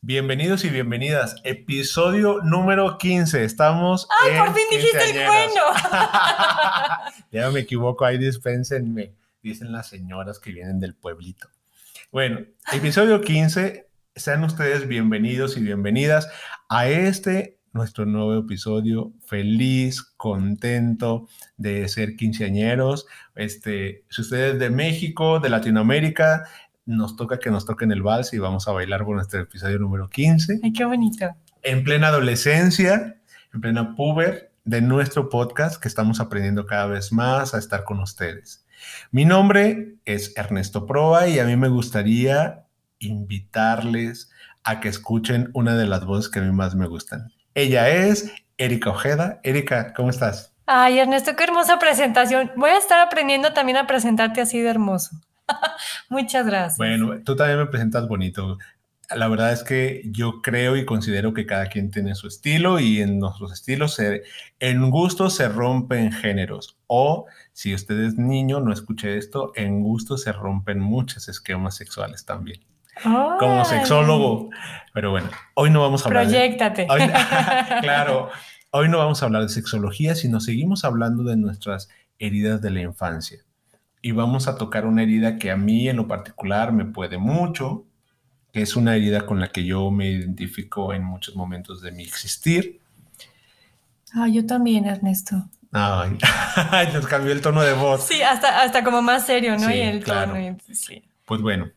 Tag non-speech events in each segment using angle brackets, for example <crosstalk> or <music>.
Bienvenidos y bienvenidas. Episodio número 15. Estamos. ¡Ay, por fin dijiste el bueno! <laughs> ya me equivoco, ahí dispénsenme. Dicen las señoras que vienen del pueblito. Bueno, episodio 15. Sean ustedes bienvenidos y bienvenidas a este nuestro nuevo episodio. Feliz, contento de ser quinceañeros. Este, si ustedes de México, de Latinoamérica, nos toca que nos toquen el vals y vamos a bailar por nuestro episodio número 15. Ay, qué bonito. En plena adolescencia, en plena puber de nuestro podcast que estamos aprendiendo cada vez más a estar con ustedes. Mi nombre es Ernesto Proa y a mí me gustaría invitarles a que escuchen una de las voces que a mí más me gustan. Ella es Erika Ojeda. Erika, ¿cómo estás? Ay, Ernesto, qué hermosa presentación. Voy a estar aprendiendo también a presentarte así de hermoso. <laughs> Muchas gracias. Bueno, tú también me presentas bonito. La verdad es que yo creo y considero que cada quien tiene su estilo y en nuestros estilos, se, en gusto se rompen géneros. O si usted es niño, no escuche esto, en gusto se rompen muchos esquemas sexuales también. Como sexólogo. Pero bueno, hoy no vamos a hablar. Proyectate. <laughs> <laughs> claro, hoy no vamos a hablar de sexología, sino seguimos hablando de nuestras heridas de la infancia y vamos a tocar una herida que a mí en lo particular me puede mucho, que es una herida con la que yo me identifico en muchos momentos de mi existir. Ah, yo también, Ernesto. Ay, <laughs> nos cambió el tono de voz. Sí, hasta, hasta como más serio, ¿no? y el tono. sí. Pues bueno,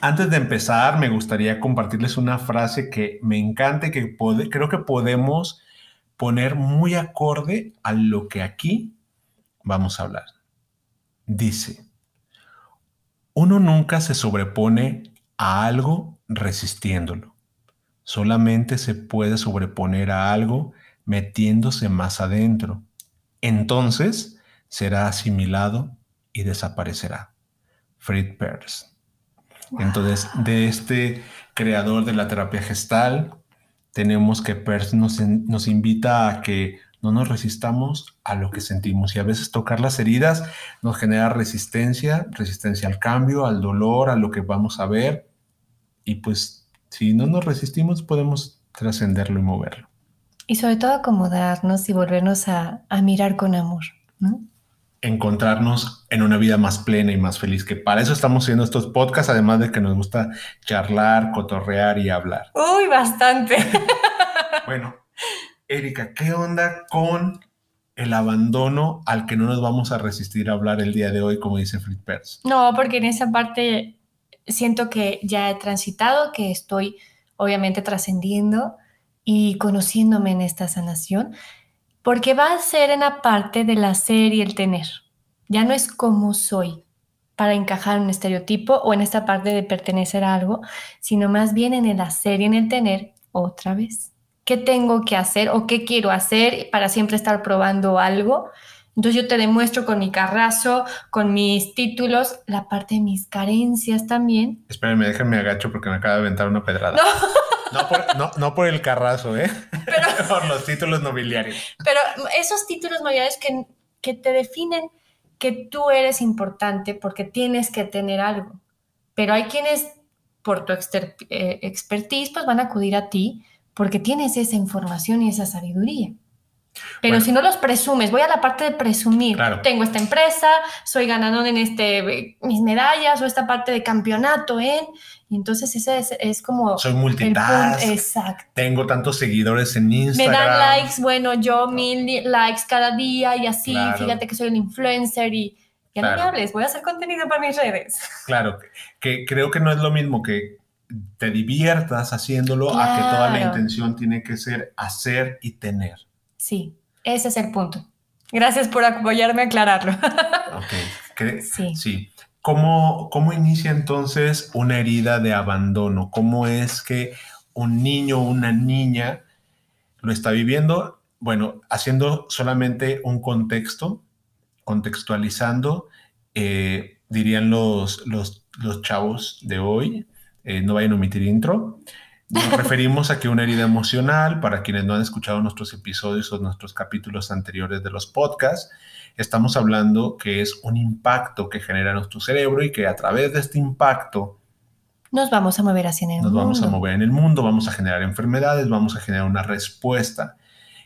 antes de empezar, me gustaría compartirles una frase que me encanta y que creo que podemos poner muy acorde a lo que aquí vamos a hablar dice, uno nunca se sobrepone a algo resistiéndolo. Solamente se puede sobreponer a algo metiéndose más adentro. Entonces será asimilado y desaparecerá. Fritz Perls. Entonces, de este creador de la terapia gestal, tenemos que Perls nos, nos invita a que no nos resistamos a lo que sentimos y a veces tocar las heridas nos genera resistencia, resistencia al cambio, al dolor, a lo que vamos a ver y pues si no nos resistimos podemos trascenderlo y moverlo. Y sobre todo acomodarnos y volvernos a, mirar con amor, ¿no? encontrarnos en una vida más plena y más feliz, que para eso estamos haciendo estos podcasts, además de que nos gusta charlar, cotorrear y hablar. Uy, bastante. Bueno, Erika, ¿qué onda con el abandono al que no nos vamos a resistir a hablar el día de hoy, como dice Fritz Perls? No, porque en esa parte siento que ya he transitado, que estoy obviamente trascendiendo y conociéndome en esta sanación, porque va a ser en la parte del hacer y el tener. Ya no es como soy para encajar en un estereotipo o en esta parte de pertenecer a algo, sino más bien en el hacer y en el tener otra vez qué tengo que hacer o qué quiero hacer para siempre estar probando algo. Entonces yo te demuestro con mi carrazo, con mis títulos, la parte de mis carencias también. Espérenme, déjenme agacho porque me acaba de aventar una pedrada. No. No por, el carrazo, ¿eh? <laughs> por los títulos nobiliarios. Pero esos títulos nobiliarios que, que te definen que tú eres importante porque tienes que tener algo. Pero hay quienes, por tu eh, expertise, pues van a acudir a ti porque tienes esa información y esa sabiduría. Pero si no los presumes, voy a la parte de presumir. Tengo esta empresa, soy ganador en este, mis medallas o esta parte de campeonato en. Y entonces ese es, como. Soy multitask. Exacto. Tengo tantos seguidores en Instagram. Me dan likes, bueno, yo mil likes cada día y así. Fíjate que soy un influencer y. Ya no me hables, voy a hacer contenido para mis redes. Claro, que creo que no es lo mismo que te diviertas haciéndolo a que toda la intención tiene que ser hacer y tener. Sí, ese es el punto. Gracias por apoyarme a aclararlo. <laughs> ok, sí. sí. ¿cómo, ¿cómo inicia entonces una herida de abandono? ¿Cómo es que un niño o una niña lo está viviendo? Bueno, haciendo solamente un contexto, contextualizando, eh, dirían los, los, los, chavos de hoy, eh, no vayan a omitir intro. Nos <laughs> referimos a que una herida emocional, para quienes no han escuchado nuestros episodios o nuestros capítulos anteriores de los podcasts, estamos hablando que es un impacto que genera nuestro cerebro y que a través de este impacto nos vamos a mover hacia el nos mundo. Nos vamos a mover en el mundo, vamos a generar enfermedades, vamos a generar una respuesta.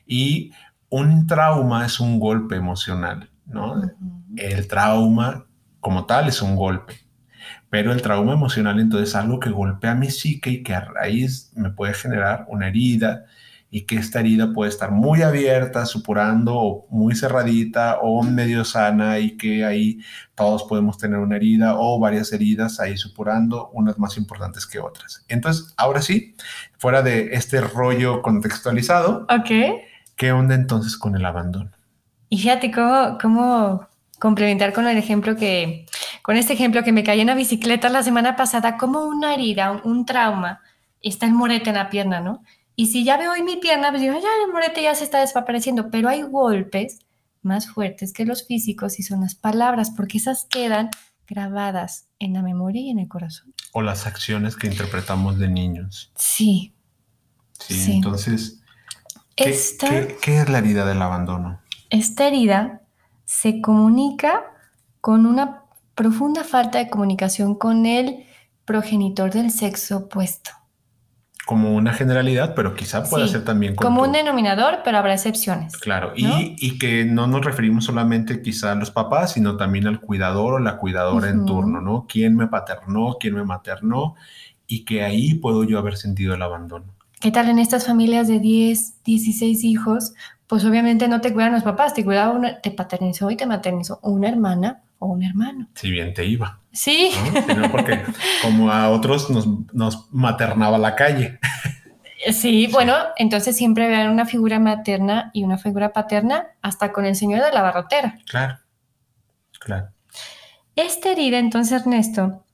Y un trauma es un golpe emocional, ¿no? Uh -huh. El trauma como tal es un golpe. Pero el trauma emocional entonces es algo que golpea mi psique y que a raíz me puede generar una herida y que esta herida puede estar muy abierta, supurando o muy cerradita o medio sana y que ahí todos podemos tener una herida o varias heridas ahí supurando, unas más importantes que otras. Entonces, ahora sí, fuera de este rollo contextualizado, ¿qué onda entonces con el abandono? Y fíjate cómo, cómo complementar con el ejemplo que, con este ejemplo que me caí en la bicicleta la semana pasada, como una herida, un, un trauma, está el morete en la pierna, ¿no? Y si ya veo hoy mi pierna, pues digo, ya el morete ya se está desapareciendo, pero hay golpes más fuertes que los físicos y son las palabras, porque esas quedan grabadas en la memoria y en el corazón. O las acciones que interpretamos de niños. Sí. Sí, sí. entonces, ¿qué, Esta, ¿qué, ¿qué es la herida del abandono? Esta herida se comunica con una profunda falta de comunicación con el progenitor del sexo opuesto. Como una generalidad, pero quizá pueda Sí, ser también Como un denominador, pero habrá excepciones. Claro, ¿no? y, y que no nos referimos solamente quizá a los papás, sino también al cuidador o la cuidadora en Ujú. turno, ¿no? ¿Quién me paternó? ¿Quién me maternó? Y que ahí puedo yo haber sentido el abandono. ¿Qué tal en estas familias de 10, 16 hijos? Pues obviamente no te cuidan los papás, te cuidaba una, te paternizó y te maternizó una hermana o un hermano. Si bien te iba, Sí, ¿no? Sino porque como a otros nos, nos maternaba la calle. sí, bueno, entonces siempre vean una figura materna y una figura paterna, hasta con el señor de la barrotera. Claro, claro. Esta herida, entonces, Ernesto,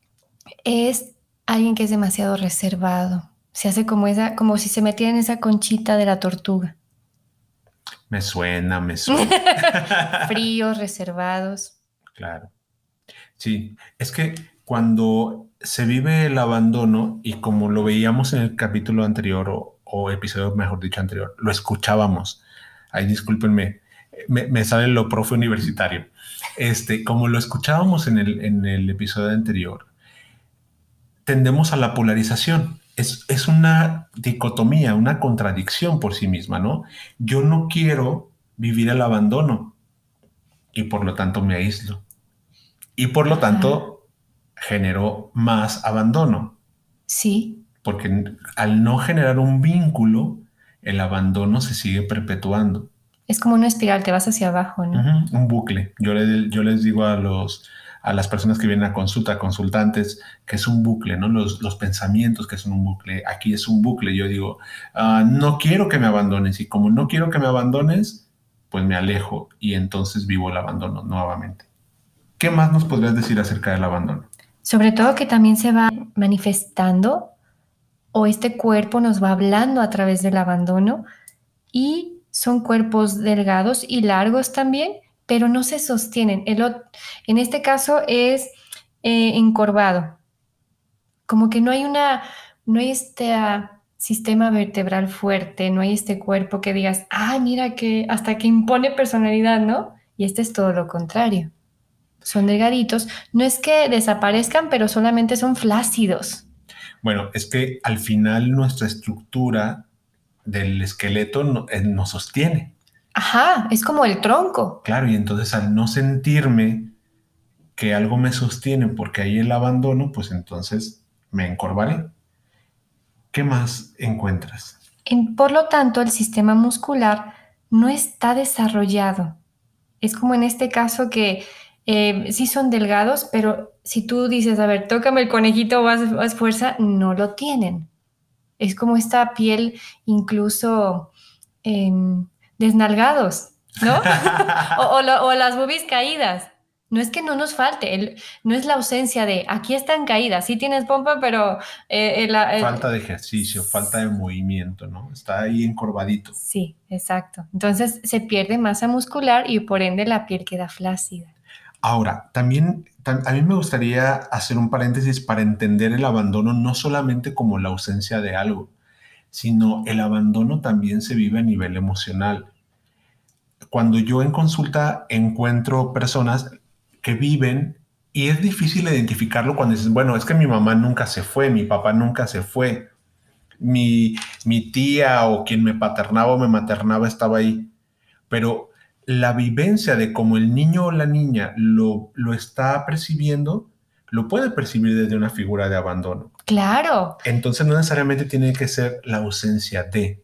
es alguien que es demasiado reservado. Se hace como esa, como si se metiera en esa conchita de la tortuga. Me suena, me <laughs> suena. Fríos, reservados. Claro. Sí, es que cuando se vive el abandono y como lo veíamos en el capítulo anterior o, o episodio, mejor dicho, anterior, lo escuchábamos. Ay, discúlpenme, me, me sale lo profe universitario. Este, como lo escuchábamos en el, en el episodio anterior, tendemos a la polarización. Es, es una dicotomía, una contradicción por sí misma, ¿no? Yo no quiero vivir el abandono y por lo tanto me aíslo. Y por lo tanto genero más abandono, Sí, porque al no generar un vínculo, el abandono se sigue perpetuando. es como una espiral, te vas hacia abajo, ¿no? Un bucle. Yo, le- yo les digo a los a las personas que vienen a consulta, consultantes, que es un bucle, ¿no? Los, los pensamientos que son un bucle. Aquí es un bucle. Yo digo, "Ah, no quiero que me abandones y como no quiero que me abandones, pues me alejo y entonces vivo el abandono nuevamente. ¿Qué más nos podrías decir acerca del abandono? Sobre todo que también se va manifestando o este cuerpo nos va hablando a través del abandono y son cuerpos delgados y largos también, pero no se sostienen. El ot- en este caso es eh, encorvado, como que no hay una, no hay este ah, sistema vertebral fuerte, no hay este cuerpo que digas, ah, mira que hasta que impone personalidad, ¿no? Y este es todo lo contrario. Son delgaditos. No es que desaparezcan, pero solamente son flácidos. Bueno, es que al final nuestra estructura del esqueleto no- eh, nos sostiene. Ajá, es como el tronco. Claro, y entonces al no sentirme que algo me sostiene porque hay el abandono, pues entonces me encorvaré. ¿Qué más encuentras? En- por lo tanto, el sistema muscular no está desarrollado. Es como en este caso que eh, sí son delgados, pero si tú dices, a ver, tócame el conejito o haz, haz fuerza, no lo tienen. Es como esta piel incluso em, desnalgados, ¿no? <laughs> o, o lo- o las boobies caídas. No es que no nos falte, el- no es la ausencia de aquí están caídas, sí tienes pompa, pero eh, el- el- Falta de ejercicio, falta de movimiento, ¿no? Está ahí encorvadito. Sí, exacto. Entonces se pierde masa muscular y por ende la piel queda flácida. Ahora, también tam- a mí me gustaría hacer un paréntesis para entender el abandono no solamente como la ausencia de algo, sino el abandono también se vive a nivel emocional. Cuando yo en consulta encuentro personas que viven y es difícil identificarlo cuando dices, bueno, es que mi mamá nunca se fue, mi papá nunca se fue, mi, mi tía o quien me paternaba o me maternaba estaba ahí, pero la vivencia de cómo el niño o la niña lo, lo está percibiendo, lo puede percibir desde una figura de abandono. Claro. Entonces no necesariamente tiene que ser la ausencia de.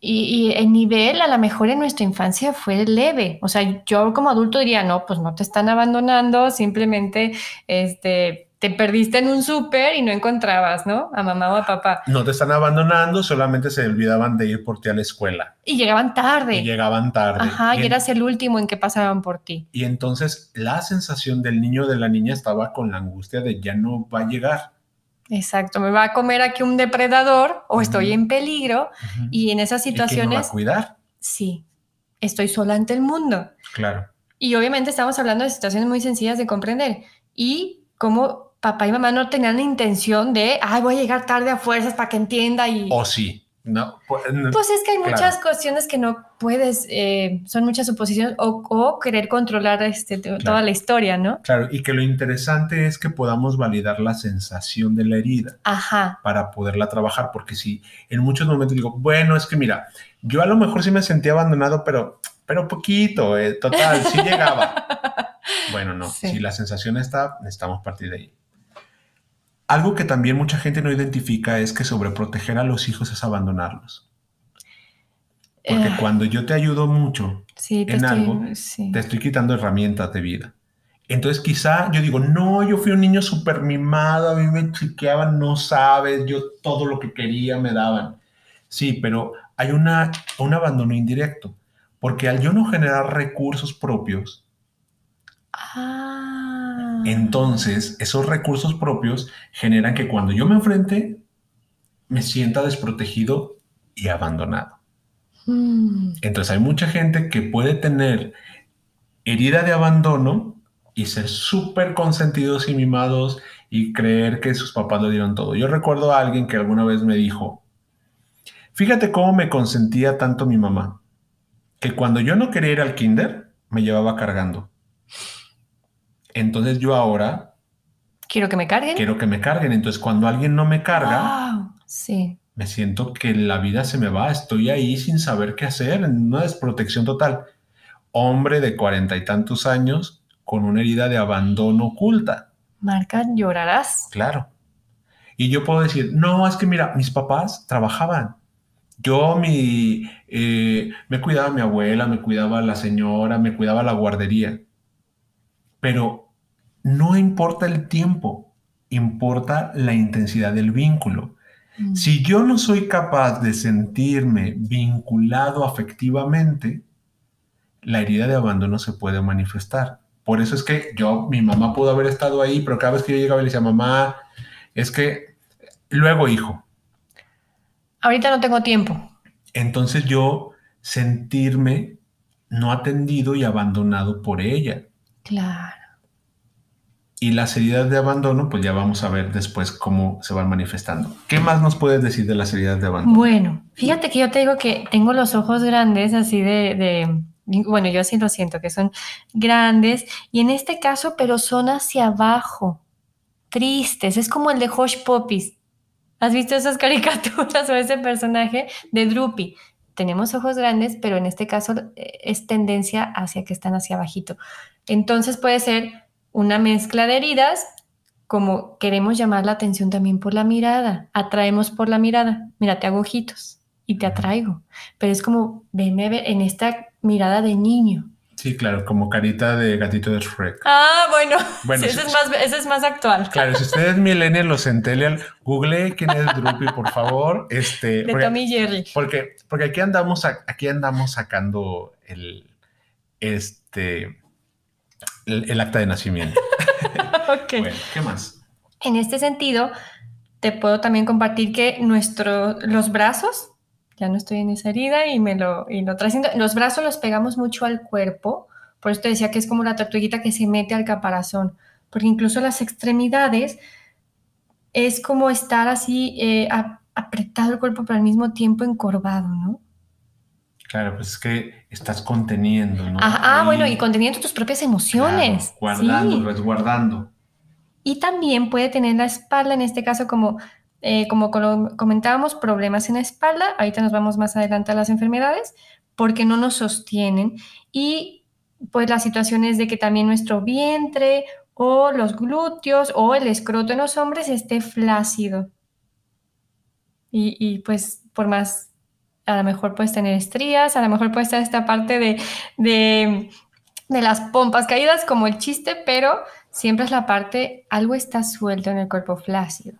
Y- y el nivel a lo mejor en nuestra infancia fue leve. O sea, yo como adulto diría, no, pues no te están abandonando, simplemente este, te perdiste en un súper y no encontrabas, ¿no? A mamá o a papá. No te están abandonando, solamente se olvidaban de ir por ti a la escuela Y llegaban tarde. y llegaban tarde. Ajá, y, y eras el último en que pasaban por ti. y entonces la sensación del niño o de la niña estaba con la angustia de ya no va a llegar. Exacto, me va a comer aquí un depredador o estoy en peligro y en esas ¿Y quién me va a situaciones, cuidar? sí, estoy sola ante el mundo. Claro. Y obviamente estamos hablando de situaciones muy sencillas de comprender y como papá y mamá no tenían la intención de, ay, voy a llegar tarde a fuerzas para que entienda y... O sí. No, pues, Pues es que hay Claro. muchas cuestiones que no puedes, eh, son muchas suposiciones o, o querer controlar este, toda la historia, ¿no? Claro, y que lo interesante es que podamos validar la sensación de la herida Ajá, para poderla trabajar, porque si en muchos momentos digo, bueno, es que mira, yo a lo mejor sí me sentía abandonado, pero, pero poquito, eh, total, sí llegaba. <laughs> Bueno, no, Sí. si la sensación está, necesitamos partir de ahí. Algo que también mucha gente no identifica es que sobreproteger a los hijos es abandonarlos. Porque Eh, cuando yo te ayudo mucho, sí, en estoy- algo, sí. te estoy quitando herramientas de vida. Entonces quizá yo digo, no, yo fui un niño súper mimado, a mí me chiqueaban, no sabes, yo todo lo que quería me daban. Sí, pero hay una, un abandono indirecto, porque al yo no generar recursos propios, Ah. Entonces esos recursos propios generan que cuando yo me enfrente, me sienta desprotegido y abandonado. Mm, Entonces hay mucha gente que puede tener herida de abandono y ser súper consentidos y mimados y creer que sus papás lo dieron todo. Yo recuerdo a alguien que alguna vez me dijo, fíjate cómo me consentía tanto mi mamá, que cuando yo no quería ir al kinder, me llevaba cargando. Entonces yo ahora Quiero que me carguen. quiero que me carguen. Entonces cuando alguien no me carga, Wow, sí. me siento que la vida se me va, estoy ahí sin saber qué hacer, en una desprotección total. Hombre de cuarenta y tantos años con una herida de abandono oculta, Marca, llorarás. claro. Y yo puedo decir, no, es que mira, mis papás trabajaban. Yo mi, eh, me cuidaba mi abuela, me cuidaba la señora, me cuidaba la guardería. Pero no importa el tiempo, importa la intensidad del vínculo. Mm, Si yo no soy capaz de sentirme vinculado afectivamente, la herida de abandono se puede manifestar. Por eso es que yo, mi mamá pudo haber estado ahí, pero cada vez que yo llegaba y le decía, mamá, es que luego hijo. Ahorita no tengo tiempo. Entonces yo sentirme no atendido y abandonado por ella. Claro. Y las heridas de abandono, pues ya vamos a ver después cómo se van manifestando. ¿Qué más nos puedes decir de las heridas de abandono? Bueno, fíjate que yo te digo que tengo los ojos grandes, así de, bueno, yo sí lo siento, que son grandes, y en este caso, pero son hacia abajo, tristes, es como el de Hush Puppies. ¿Has visto esas caricaturas o ese personaje de Droopy? Tenemos ojos grandes, pero en este caso eh, es tendencia hacia que están hacia abajito. Entonces puede ser una mezcla de heridas, como queremos llamar la atención también por la mirada, atraemos por la mirada. Mira, te hago ojitos y te atraigo, pero es como, venme ve- en esta mirada de niño. Sí, claro, como carita de gatito de Shrek. Ah, bueno, Bueno, sí, sí, ese, es más, ese es más actual. Claro, si usted es millennial o centennial, google quién es Droopy, por favor. Este, De porque, Tommy Jerry. porque, porque aquí andamos, aquí andamos sacando el, este, el, el acta de nacimiento. <laughs> Bueno, ¿qué más? En este sentido, te puedo también compartir que nuestro, los brazos, ya no estoy en esa herida y me lo, y lo trasciendo, los brazos los pegamos mucho al cuerpo, por eso te decía que es como la tortuguita que se mete al caparazón, porque incluso las extremidades es como estar así eh, apretado el cuerpo, pero al mismo tiempo encorvado, ¿no? Claro, pues es que estás conteniendo, ¿no? Ah, ah, Ahí, bueno, y conteniendo tus propias emociones. claro, guardando, sí. resguardando. Y también puede tener la espalda, en este caso, como, eh, como comentábamos, problemas en la espalda. Ahorita nos vamos más adelante a las enfermedades, porque no nos sostienen. Y pues las situaciones de que también nuestro vientre o los glúteos o el escroto en los hombres esté flácido. Y, y, pues por más, a lo mejor puedes tener estrías, a lo mejor puede estar esta parte de, de, de las pompas caídas como el chiste, pero siempre es la parte, algo está suelto en el cuerpo flácido.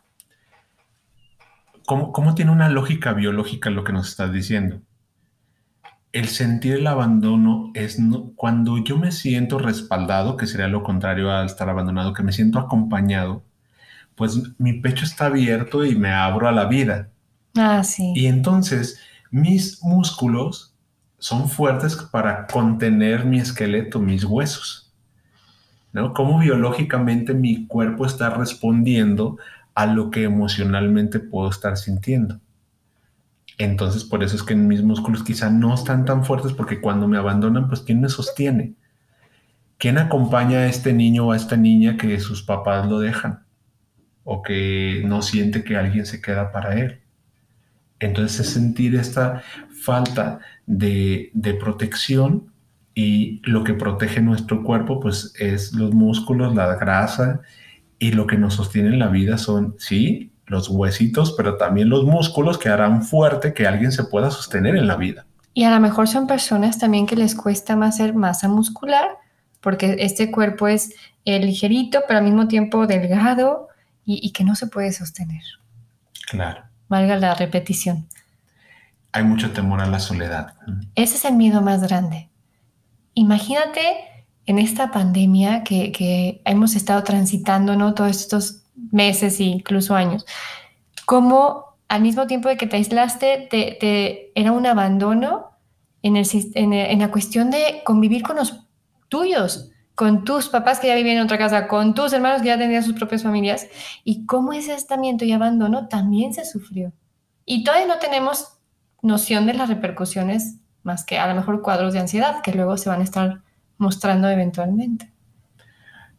¿Cómo, cómo tiene una lógica biológica lo que nos estás diciendo? El sentir el abandono es no- cuando yo me siento respaldado, que sería lo contrario a estar abandonado, que me siento acompañado, pues mi pecho está abierto y me abro a la vida. Ah, sí. Y entonces mis músculos son fuertes para contener mi esqueleto, mis huesos. ¿No? Cómo biológicamente mi cuerpo está respondiendo a lo que emocionalmente puedo estar sintiendo. Entonces, por eso es que mis músculos quizá no están tan fuertes porque cuando me abandonan, pues ¿quién me sostiene? ¿Quién acompaña a este niño o a esta niña que sus papás lo dejan? O que no siente que alguien se queda para él. Entonces es sentir esta falta de, de protección y lo que protege nuestro cuerpo pues es los músculos, la grasa y lo que nos sostiene en la vida son, sí, los huesitos, pero también los músculos que harán fuerte que alguien se pueda sostener en la vida. Y a lo mejor son personas también que les cuesta más hacer masa muscular, porque este cuerpo es eh, ligerito, pero al mismo tiempo delgado y, y que no se puede sostener. Claro. Valga la repetición. Hay mucho temor a la soledad. Ese es el miedo más grande. Imagínate en esta pandemia que, que hemos estado transitando, ¿no? Todos estos meses e incluso años, cómo al mismo tiempo de que te aislaste, te, te- era un abandono en, el, sis- en, el- en la cuestión de convivir con los tuyos, con tus papás que ya vivían en otra casa, con tus hermanos que ya tenían sus propias familias, y cómo ese aislamiento y abandono también se sufrió. Y todavía no tenemos noción de las repercusiones más que a lo mejor cuadros de ansiedad que luego se van a estar mostrando eventualmente.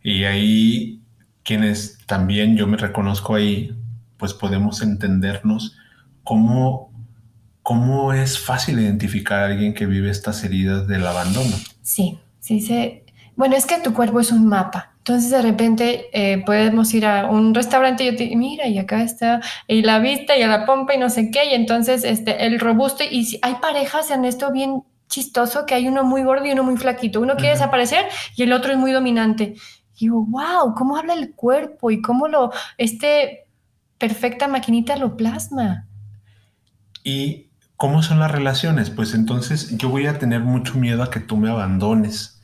Y ahí quienes también yo me reconozco ahí, pues podemos entendernos cómo, cómo es fácil identificar a alguien que vive estas heridas del abandono. Sí, sí se... Bueno, es que tu cuerpo es un mapa. Entonces de repente eh, podemos ir a un restaurante y yo te digo, mira, y acá está, y la vista y a la pompa y no sé qué, y entonces este, el robusto, y si, hay parejas en esto bien chistoso que hay uno muy gordo y uno muy flaquito. Uno quiere desaparecer y el otro es muy dominante. Y digo, wow, cómo habla el cuerpo y cómo lo, este perfecta maquinita lo plasma. ¿Y cómo son las relaciones? Pues entonces yo voy a tener mucho miedo a que tú me abandones.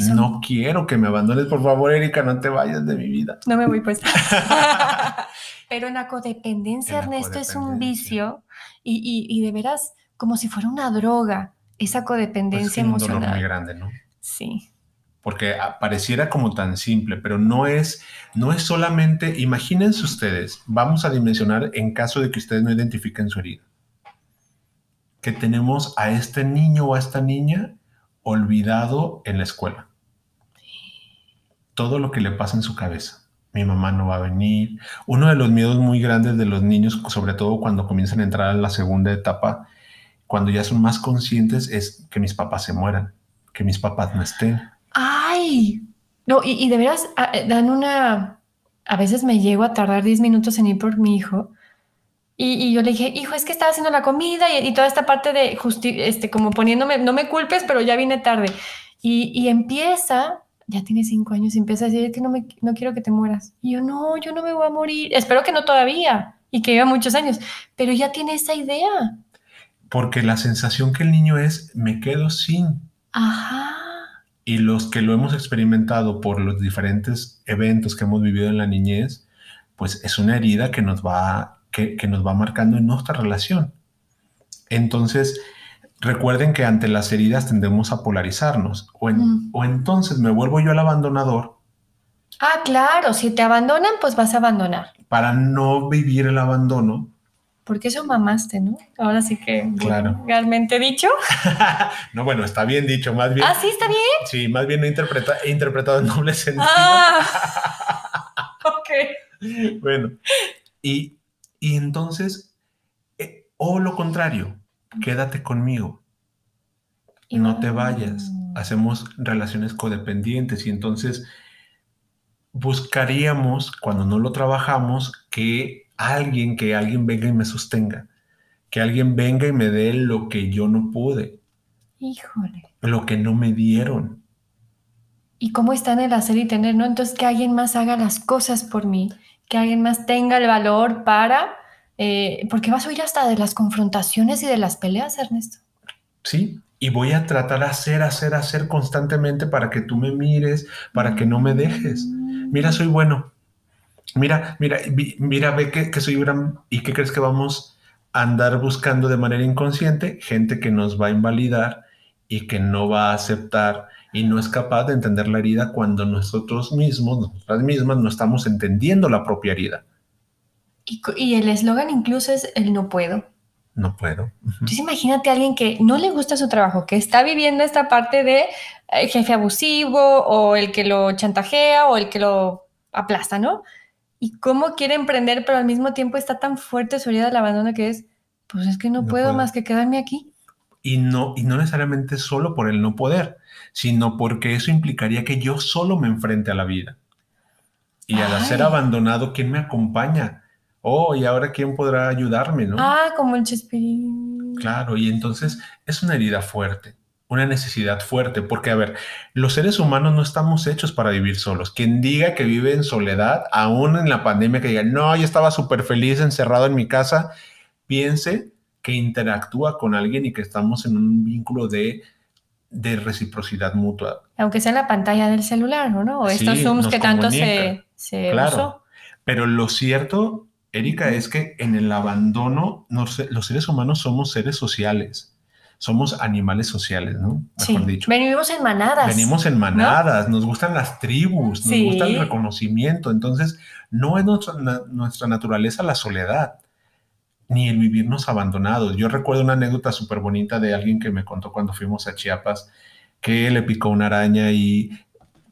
Son- No quiero que me abandones, por favor, Erika, no te vayas de mi vida. No me voy pues. <laughs> <laughs> Pero en la codependencia, En la Ernesto, es un codependencia. vicio y, y- y de veras como si fuera una droga, esa Pues es codependencia que un dolor muy emocional. grande, ¿no? Sí, porque ah, pareciera como tan simple, pero no es, no es solamente, imagínense ustedes, vamos a dimensionar en caso de que ustedes no identifiquen su herida, que tenemos a este niño o a esta niña olvidado en la escuela. Todo lo que le pasa en su cabeza. Mi mamá no va a venir. Uno de los miedos muy grandes de los niños, sobre todo cuando comienzan a entrar a la segunda etapa, cuando ya son más conscientes, es que mis papás se mueran, que mis papás no estén. ¡Ay! No, y, y de veras a- eh, dan una... A veces me llego a tardar 10 minutos en ir por mi hijo. Y, y yo le dije, hijo, es que estaba haciendo la comida y, y toda esta parte de justi este, como poniéndome, no me culpes, pero ya vine tarde. Y, y empieza, ya tiene cinco años, y empieza a decir "Es que no, me, no quiero que te mueras. Y yo, no, yo no me voy a morir. Espero que no todavía y que lleva muchos años, pero ya tiene esa idea. Porque la sensación que el niño es, me quedo sin. Ajá. Y los que lo hemos experimentado por los diferentes eventos que hemos vivido en la niñez, pues es una herida que nos va, que, nos va marcando en nuestra relación. Entonces, recuerden que ante las heridas tendemos a polarizarnos. O, o entonces me vuelvo yo el abandonador. Ah, claro, si te abandonan, pues vas a abandonar. Para no vivir el abandono, porque eso mamaste, ¿no? Ahora sí que claro. realmente dicho. <laughs> no, bueno, está bien dicho, más bien. Ah, sí, está bien. Sí, más bien no interpreta, he interpretado en doble sentido. Ah, <laughs> ok. Bueno, y, entonces, eh, o lo contrario, quédate conmigo. Y no te vayas. Hacemos relaciones codependientes y entonces buscaríamos, cuando no lo trabajamos, que alguien, que alguien venga y me sostenga, que alguien venga y me dé lo que yo no pude. Híjole. Lo que no me dieron. ¿Y cómo está en el hacer y tener, no? Entonces que alguien más haga las cosas por mí, que alguien más tenga el valor para, eh, porque vas a oír hasta de las confrontaciones y de las peleas, Ernesto. Sí, y voy a tratar de hacer, hacer, hacer constantemente para que tú me mires, para que no me dejes. Mira, soy bueno, mira, mira, mira, ve que, soy gran y que crees que vamos a andar buscando de manera inconsciente gente que nos va a invalidar y que no va a aceptar y no es capaz de entender la herida cuando nosotros mismos, nosotras mismas, no estamos entendiendo la propia herida. Y, el eslogan incluso es el no puedo. No puedo. Entonces imagínate a alguien que no le gusta su trabajo, que está viviendo esta parte de eh, jefe abusivo o el que lo chantajea o el que lo aplasta, ¿no? y cómo quiere emprender, pero al mismo tiempo está tan fuerte su herida del abandono que es, pues es que no, puedo, más que quedarme aquí. Y no, y no necesariamente solo por el no poder, sino porque eso implicaría que yo solo me enfrente a la vida. Y al ser abandonado, ¿quién me acompaña? Oh, y ahora quién podrá ayudarme, ¿no? Ah, como el Chespirito. Claro, y entonces es una herida fuerte una necesidad fuerte, porque a ver, los seres humanos no estamos hechos para vivir solos. Quien diga que vive en soledad, aún en la pandemia, que diga, no, yo estaba súper feliz encerrado en mi casa, piense que interactúa con alguien y que estamos en un vínculo de, de reciprocidad mutua. Aunque sea en la pantalla del celular, ¿no? O estos Zooms que tanto se, se claro. Pero lo cierto, Erika, es que en el abandono, los seres humanos somos seres sociales somos animales sociales, ¿no? Mejor dicho. Venimos en manadas. Venimos en manadas, nos gustan las tribus, nos gusta el reconocimiento. Entonces, no es nuestra, nuestra naturaleza la soledad, ni el vivirnos abandonados. Yo recuerdo una anécdota súper bonita de alguien que me contó cuando fuimos a Chiapas, que le picó una araña y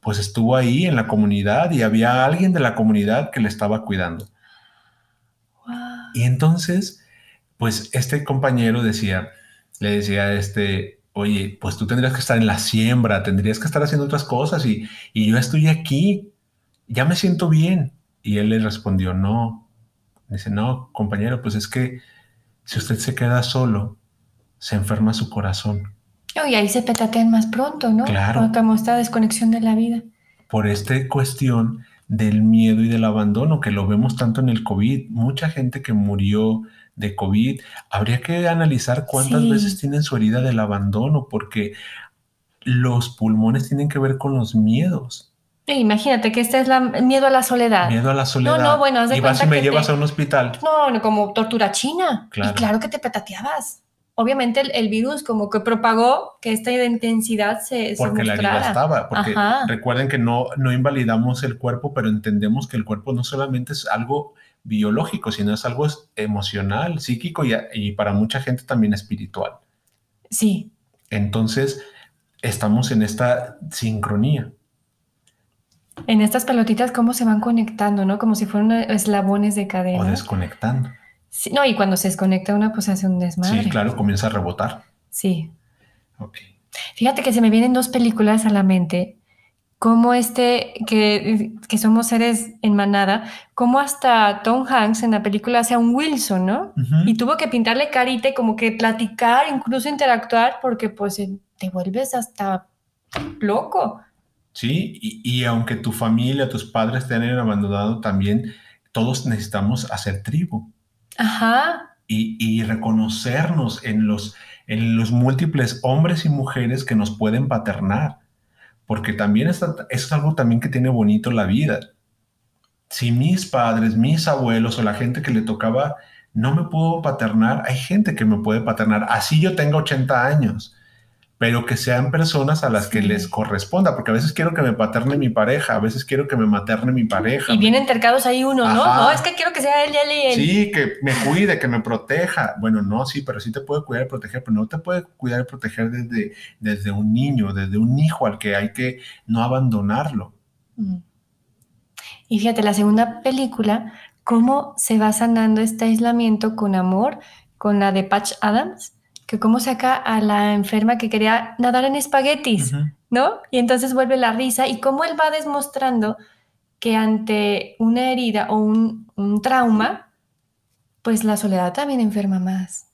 pues estuvo ahí en la comunidad y había alguien de la comunidad que le estaba cuidando. Y entonces, pues este compañero decía, le decía este, oye, pues tú tendrías que estar en la siembra, tendrías que estar haciendo otras cosas y, yo estoy aquí, ya me siento bien. Y él le respondió, no. Dice, no, compañero, pues es que si usted se queda solo, se enferma su corazón. y ahí se petatean más pronto, ¿no? Claro. Como esta desconexión de la vida. Por esta cuestión del miedo y del abandono, que lo vemos tanto en el COVID. Mucha gente que murió de COVID, habría que analizar cuántas veces tienen su herida del abandono, porque los pulmones tienen que ver con los miedos. Imagínate que este es la miedo a la soledad. Miedo a la soledad. No, no, bueno, y vas y me llevas a un hospital. No, como tortura china. Claro. Y claro que te petateabas. Obviamente el, virus como que propagó que esta intensidad se, porque la herida estaba. Porque recuerden que no, no invalidamos el cuerpo, pero entendemos que el cuerpo no solamente es algo biológico, sino es algo emocional, psíquico y, para mucha gente también espiritual. Sí. Entonces, estamos en esta sincronía. En estas pelotitas, cómo se van conectando, ¿no? Como si fueran eslabones de cadena. O desconectando. Sí, no, y cuando se desconecta una, pues hace un desmadre. Sí, claro, comienza a rebotar. Sí. Ok. Fíjate que se me vienen dos películas a la mente como este, que, que, somos seres en manada, como hasta Tom Hanks en la película hace un Wilson, ¿no? Y tuvo que pintarle carita y como que platicar, incluso interactuar, porque pues te vuelves hasta loco. Sí, y, y aunque tu familia, tus padres te hayan abandonado, también todos necesitamos hacer tribu. Ajá. Y, y reconocernos en los, en los múltiples hombres y mujeres que nos pueden paternar porque también está, es algo también que tiene bonito la vida. Si mis padres, mis abuelos o la gente que le tocaba no me pudo paternar, hay gente que me puede paternar, así yo tenga 80 años pero que sean personas a las que les corresponda, porque a veces quiero que me paterne mi pareja, a veces quiero que me materne mi pareja. Y vienen tercados ahí uno, ¿no? No, es que quiero que sea él, él y él. Sí, que me cuide, que me proteja. Bueno, no, sí, pero sí te puede cuidar y proteger, pero no te puede cuidar y proteger desde, desde un niño, desde un hijo al que hay que no abandonarlo. Mm. Y fíjate, la segunda película, cómo se va sanando este aislamiento con amor, con la de Patch Adams que cómo saca a la enferma que quería nadar en espaguetis, ¿no? Y entonces vuelve la risa y cómo él va demostrando que ante una herida o un, trauma, pues la soledad también enferma más.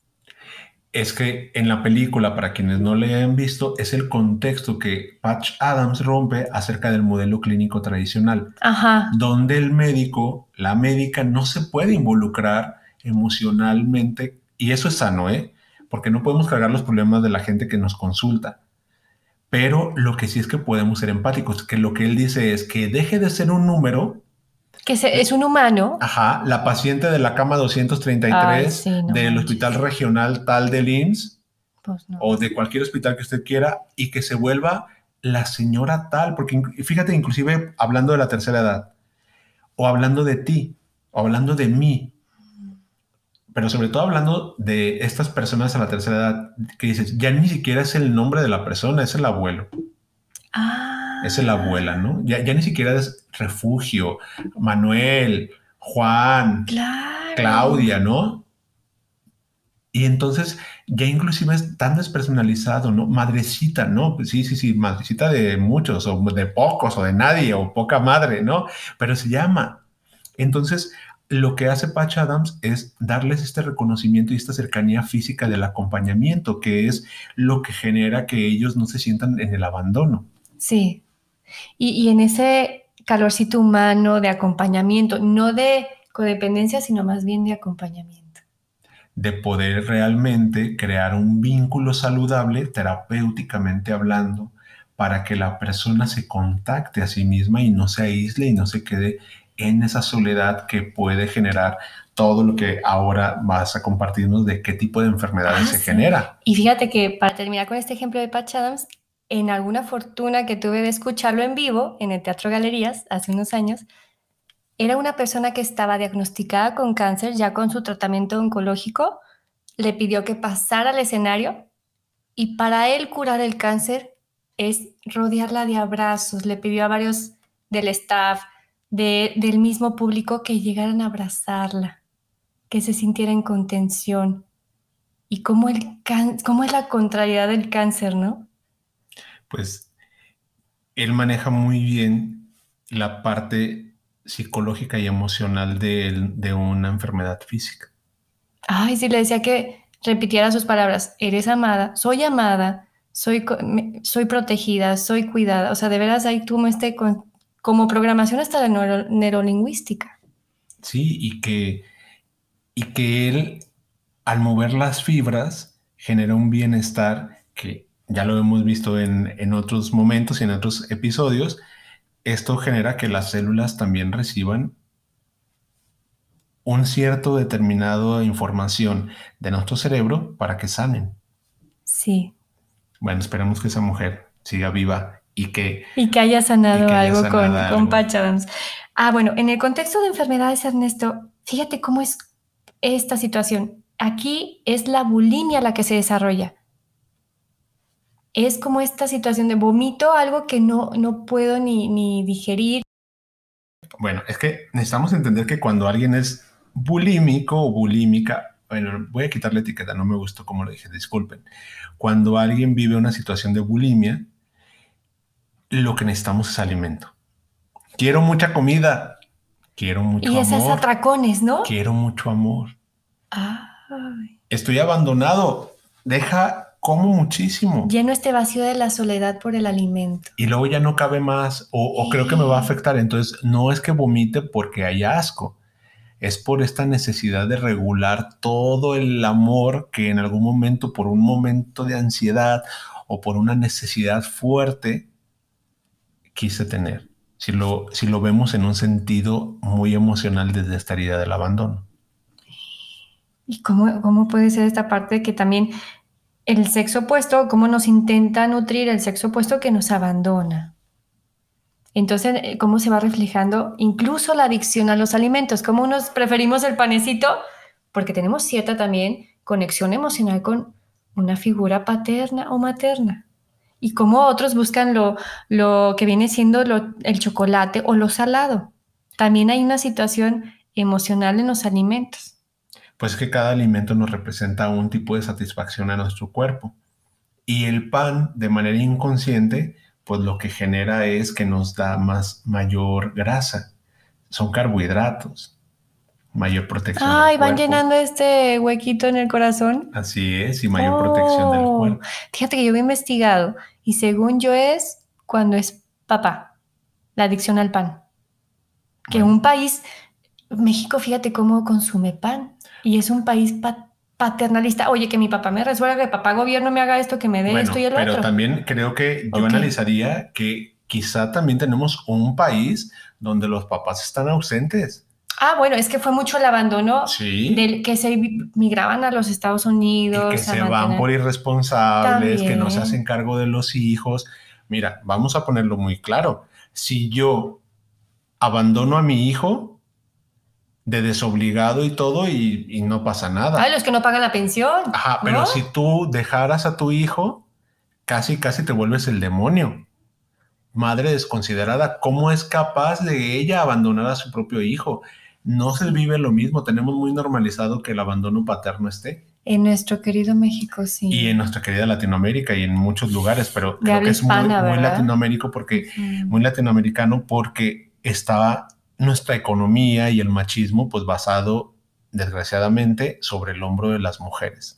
Es que en la película, para quienes no le hayan visto, es el contexto que Patch Adams rompe acerca del modelo clínico tradicional, Ajá. donde el médico, la médica, no se puede involucrar emocionalmente, y eso es sano, ¿eh? Porque no podemos cargar los problemas de la gente que nos consulta. Pero lo que sí es que podemos ser empáticos, que lo que él dice es que deje de ser un número. Que es un humano. Ajá, la paciente de la cama 233 del hospital regional tal de Linz pues o de cualquier hospital que usted quiera y que se vuelva la señora tal, porque fíjate, inclusive hablando de la tercera edad, o hablando de ti, o hablando de mí, pero sobre todo hablando de estas personas a la tercera edad, que dices, ya ni siquiera es el nombre de la persona, es el abuelo. Ah. Es la abuela, ¿no? Ya, ya ni siquiera es refugio, Manuel, Juan, Claudia, ¿no? Y entonces ya inclusive es tan despersonalizado, ¿no? Madrecita, ¿no? Pues sí, sí, sí, madrecita de muchos, o de pocos, o de nadie, o poca madre, ¿no? Pero se llama. Entonces, lo que hace Patch Adams es darles este reconocimiento y esta cercanía física del acompañamiento, que es lo que genera que ellos no se sientan en el abandono. Sí. Y, en ese calorcito humano de acompañamiento, no de codependencia, sino más bien de acompañamiento. De poder realmente crear un vínculo saludable, terapéuticamente hablando, para que la persona se contacte a sí misma y no se aísle y no se quede en esa soledad que puede generar todo lo que ahora vas a compartirnos de qué tipo de enfermedades ah, se genera. Y fíjate que para terminar con este ejemplo de Patch Adams, en alguna fortuna que tuve de escucharlo en vivo en el Teatro Galerías hace unos años, era una persona que estaba diagnosticada con cáncer ya con su tratamiento oncológico, le pidió que pasara al escenario y para él curar el cáncer es rodearla de abrazos, le pidió a varios del staff, del mismo público que llegaran a abrazarla, que se sintiera en contención. Y cómo, el cómo es la contrariedad del cáncer, ¿no? Pues él maneja muy bien la parte psicológica y emocional de, de una enfermedad física. Ay, sí, le decía que repitiera sus palabras, eres amada, soy amada, soy, soy protegida, soy cuidada. O sea, de veras ahí tú este como programación hasta la neurolingüística. Sí, y que, y que él, al mover las fibras, genera un bienestar que ya lo hemos visto en, en otros momentos y en otros episodios. Esto genera que las células también reciban un cierto determinado información de nuestro cerebro para que sanen. Sí. Bueno, esperemos que esa mujer siga viva y que, y que haya sanado algo con, con Patch Adams. Ah, bueno, en el contexto de enfermedades, Ernesto, fíjate cómo es esta situación. Aquí es la bulimia la que se desarrolla. Es como esta situación de vomito, algo que no, no puedo ni, ni digerir. Bueno, es que necesitamos entender que cuando alguien es bulímico o bulímica, bueno, voy a quitarle etiqueta, no me gustó como lo dije, disculpen. Cuando alguien vive una situación de bulimia, lo que necesitamos es alimento. Quiero mucha comida, quiero mucho amor. Y esas atracones, ¿no? Quiero mucho amor. Estoy abandonado, deja como muchísimo. Lleno este vacío de la soledad por el alimento. Y luego ya no cabe más o, creo que me va a afectar. Entonces no es que vomite porque hay asco, es por esta necesidad de regular todo el amor que en algún momento, por un momento de ansiedad o por una necesidad fuerte, quise tener, si lo, si lo vemos en un sentido muy emocional desde esta herida del abandono. ¿Y cómo, cómo puede ser esta parte que también el sexo opuesto, cómo nos intenta nutrir el sexo opuesto que nos abandona? Entonces, eh, ¿cómo se va reflejando incluso la adicción a los alimentos? ¿Cómo nos preferimos el panecito? Porque tenemos cierta también conexión emocional con una figura paterna o materna. Y cómo otros buscan lo, lo que viene siendo el chocolate o lo salado. También hay una situación emocional en los alimentos pues que cada alimento nos representa un tipo de satisfacción a nuestro cuerpo. Y el pan, de manera inconsciente, pues lo que genera es que nos da más mayor grasa. Son carbohidratos, mayor protección. Ay, van llenando este huequito en el corazón. Así es, y mayor protección del oh, cuerpo. Fíjate que yo he investigado y según yo es cuando es papá, la adicción al pan. Que un país, México, fíjate cómo consume pan y es un país paternalista. Oye, que mi papá me resuelva, que papá gobierno me haga esto, que me dé esto y el pero otro. Pero también creo que yo analizaría que quizá también tenemos un país donde los papás están ausentes. Ah, bueno, es que fue mucho el abandono del que se migraban a los Estados Unidos. Y que se van por irresponsables, que no se hacen cargo de los hijos. Mira, vamos a ponerlo muy claro. Si yo abandono a mi hijo, de desobligado y todo y, no pasa nada. Ay, los que no pagan la pensión. Ajá, pero si tú dejaras a tu hijo, casi, casi te vuelves el demonio. Madre desconsiderada, ¿cómo es capaz de ella abandonar a su propio hijo? No se vive lo mismo, tenemos muy normalizado que el abandono paterno esté. En nuestro querido México, sí. Y en nuestra querida Latinoamérica y en muchos lugares, pero creo que es muy, muy latinoamérico porque, muy latinoamericano porque estaba nuestra economía y el machismo, pues basado, desgraciadamente, sobre el hombro de las mujeres.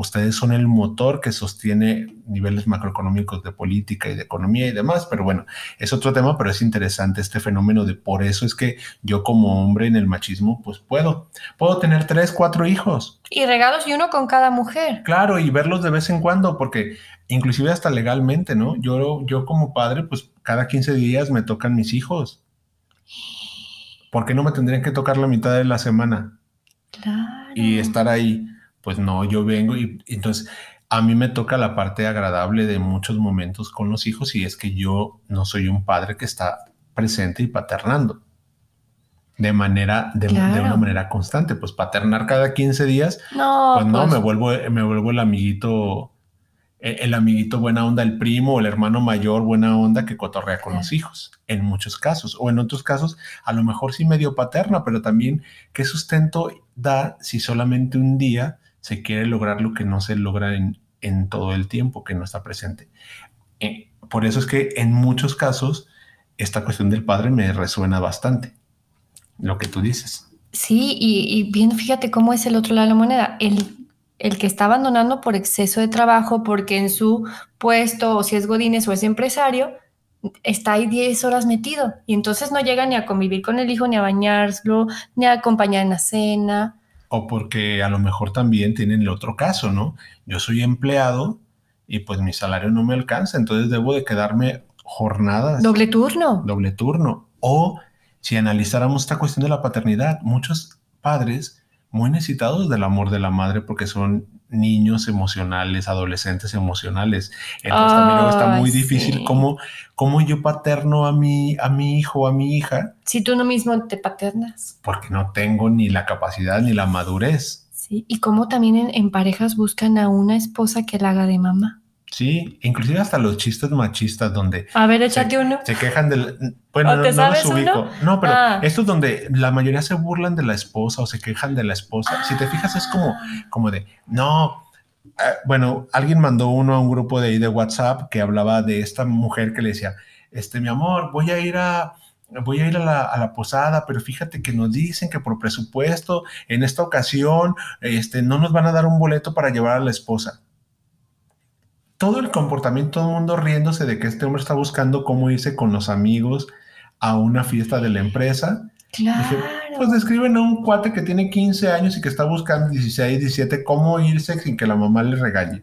Ustedes son el motor que sostiene niveles macroeconómicos de política y de economía y demás, pero bueno, es otro tema, pero es interesante este fenómeno de por eso es que yo como hombre en el machismo, pues puedo, puedo tener tres, cuatro hijos. Y regalos y uno con cada mujer. Claro, y verlos de vez en cuando, porque inclusive hasta legalmente, ¿no? Yo, yo como padre, pues cada 15 días me tocan mis hijos. ¿por qué no me tendrían que tocar la mitad de la semana? Claro. Y estar ahí, pues no, yo vengo y, entonces a mí me toca la parte agradable de muchos momentos con los hijos y es que yo no soy un padre que está presente y paternando de manera de, una manera constante, pues paternar cada 15 días, no, pues no, pues me vuelvo me vuelvo el amiguito e-, el amiguito buena onda, el primo o el hermano mayor buena onda que cotorrea con los hijos, en muchos casos. O en otros casos, a lo mejor sí medio paterna, pero también qué sustento da si solamente un día se quiere lograr lo que no se logra en, en todo el tiempo que no está presente. Eh, por eso es que en muchos casos esta cuestión del padre me resuena bastante, lo que tú dices. Sí, y, y bien, fíjate cómo es el otro lado de la moneda. El el que está abandonando por exceso de trabajo, porque en su puesto, o si es Godínez o es empresario, está ahí 10 horas metido y entonces no llega ni a convivir con el hijo, ni a bañarlo, ni a acompañar en la cena. O porque a lo mejor también tienen el otro caso, ¿no? Yo soy empleado y pues mi salario no me alcanza, entonces debo de quedarme jornadas. Doble turno. Doble turno. O si analizáramos esta cuestión de la paternidad, muchos padres muy necesitados del amor de la madre porque son niños emocionales, adolescentes emocionales. Entonces también está muy difícil cómo, cómo, yo paterno a mi, a mi hijo, a mi hija. Si tú no mismo te paternas. Porque no tengo ni la capacidad ni la madurez. Sí, y cómo también en, en parejas buscan a una esposa que la haga de mamá. Sí, inclusive hasta los chistes machistas donde... A ver, échate uno. Se quejan del... Bueno, no, los ubico. No, pero ah. esto es donde la mayoría se burlan de la esposa o se quejan de la esposa. Si te fijas es como, como de, no, eh, bueno, alguien mandó uno a un grupo de ahí de WhatsApp que hablaba de esta mujer que le decía, este, mi amor, voy a ir a, voy a ir a la, a la, posada, pero fíjate que nos dicen que por presupuesto, en esta ocasión, este, no nos van a dar un boleto para llevar a la esposa todo el comportamiento, todo el mundo riéndose de que este hombre está buscando cómo irse con los amigos a una fiesta de la empresa. Claro. pues describen a un cuate que tiene 15 años y que está buscando 16, 17, cómo irse sin que la mamá le regañe.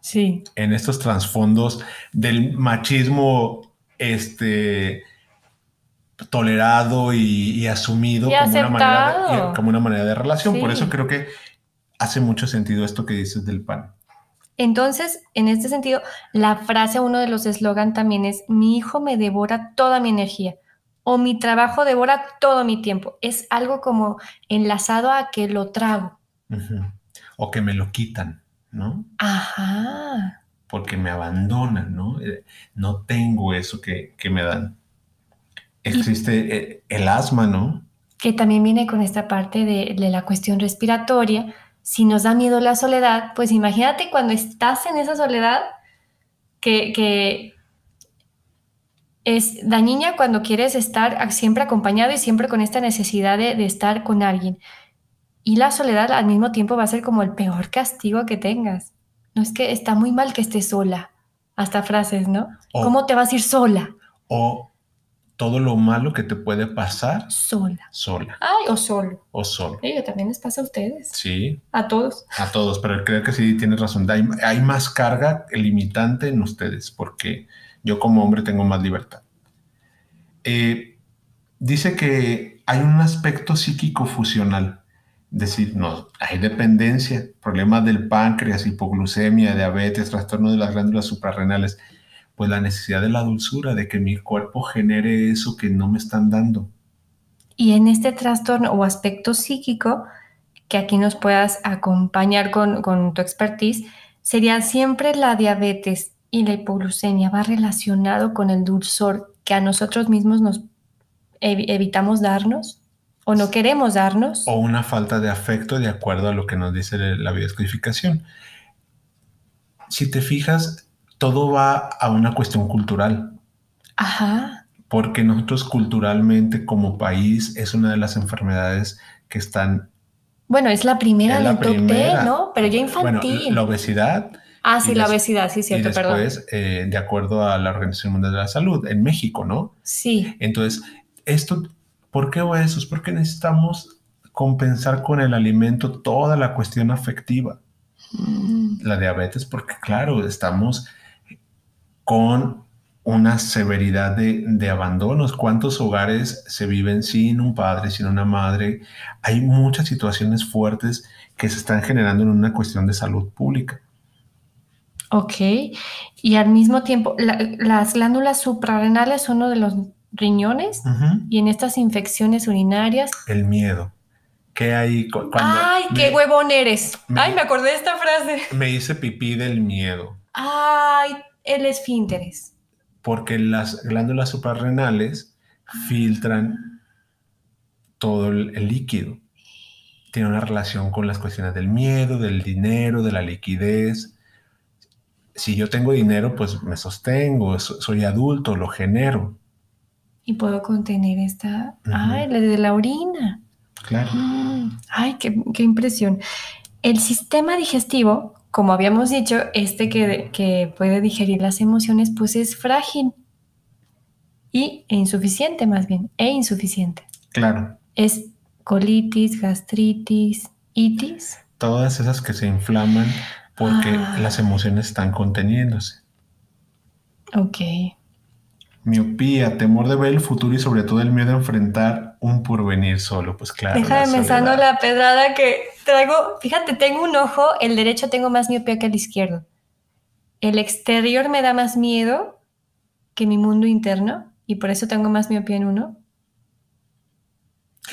Sí. En estos trasfondos del machismo este, tolerado y, asumido como, una manera de, como, una manera de, relación. Por eso creo que hace mucho sentido esto que dices del pan. Entonces, en este sentido, la frase, uno de los eslogan también es, mi hijo me devora toda mi energía o mi trabajo devora todo mi tiempo. Es algo como enlazado a que lo trago. O que me lo quitan, ¿no? Ajá. Porque me abandonan, ¿no? Eh, no tengo eso que, me dan. Existe eh, el asma, ¿no? Que también viene con esta parte de, la cuestión respiratoria. Si nos da miedo la soledad, pues imagínate cuando estás en esa soledad que, que es dañina cuando quieres estar siempre acompañado y siempre con esta necesidad de, estar con alguien. Y la soledad al mismo tiempo va a ser como el peor castigo que tengas. No es que está muy mal que estés sola. Hasta frases, ¿no? ¿Cómo te vas a ir sola? O todo lo malo que te puede pasar. Sola. Sola. Ay, o solo. O solo. Oye, también les pasa a ustedes. Sí. A todos. A todos, pero creo que sí tienes razón. Hay, hay más carga limitante en ustedes porque yo como hombre tengo más libertad. Eh, dice que hay un aspecto psíquico fusional, es decir, no, hay dependencia, problemas del páncreas, hipoglucemia, diabetes, trastorno de las glándulas suprarrenales, pues la necesidad de la dulzura, de que mi cuerpo genere eso que no me están dando. Y en este trastorno o aspecto psíquico, que aquí nos puedas acompañar con, con tu expertise, sería siempre la diabetes, y la hipoglucemia va relacionado con el dulzor que a nosotros mismos nos evitamos darnos o no queremos darnos. O una falta de afecto de acuerdo a lo que nos dice la biodescodificación. Si te fijas, todo va a una cuestión cultural. Ajá. Porque nosotros culturalmente como país es una de las enfermedades que están... Bueno, es la primera del top ¿no? Pero ya infantil. Bueno, la obesidad, Ah, sí, la obesidad, sí, cierto, y después, Eh, de acuerdo a la Organización Mundial de la Salud, en México, ¿no? Sí. Entonces, esto, ¿por qué obesos? Porque necesitamos compensar con el alimento toda la cuestión afectiva. Mm. La diabetes, porque claro, estamos con una severidad de, de, abandonos. ¿Cuántos hogares se viven sin un padre, sin una madre? Hay muchas situaciones fuertes que se están generando en una cuestión de salud pública. Ok, y al mismo tiempo, las glándulas suprarrenales son uno de los riñones y en estas infecciones urinarias. El miedo. ¿Qué hay cuando ¡Ay, qué huevón eres! ¡Ay, me acordé de esta frase! Me hice pipí del miedo. ¡Ay, el esfínteres! Porque las glándulas suprarrenales filtran todo el líquido. Tiene una relación con las cuestiones del miedo, del dinero, de la liquidez si yo tengo dinero, pues me sostengo, soy adulto, lo genero. Y puedo contener esta, ay, la de la orina. Claro. Mm, ay, qué, impresión. El sistema digestivo, como habíamos dicho, este que, que puede digerir las emociones, pues es frágil y e insuficiente más bien, e insuficiente. Claro. Es colitis, gastritis, itis. Todas esas que se inflaman porque ah. las emociones están conteniéndose. Ok. Miopía, temor de ver el futuro y sobre todo el miedo a enfrentar un porvenir solo, pues claro. Déjame pensando la pedrada que traigo. Fíjate, tengo un ojo, el derecho tengo más miopía que el izquierdo. El exterior me da más miedo que mi mundo interno y por eso tengo más miopía en uno.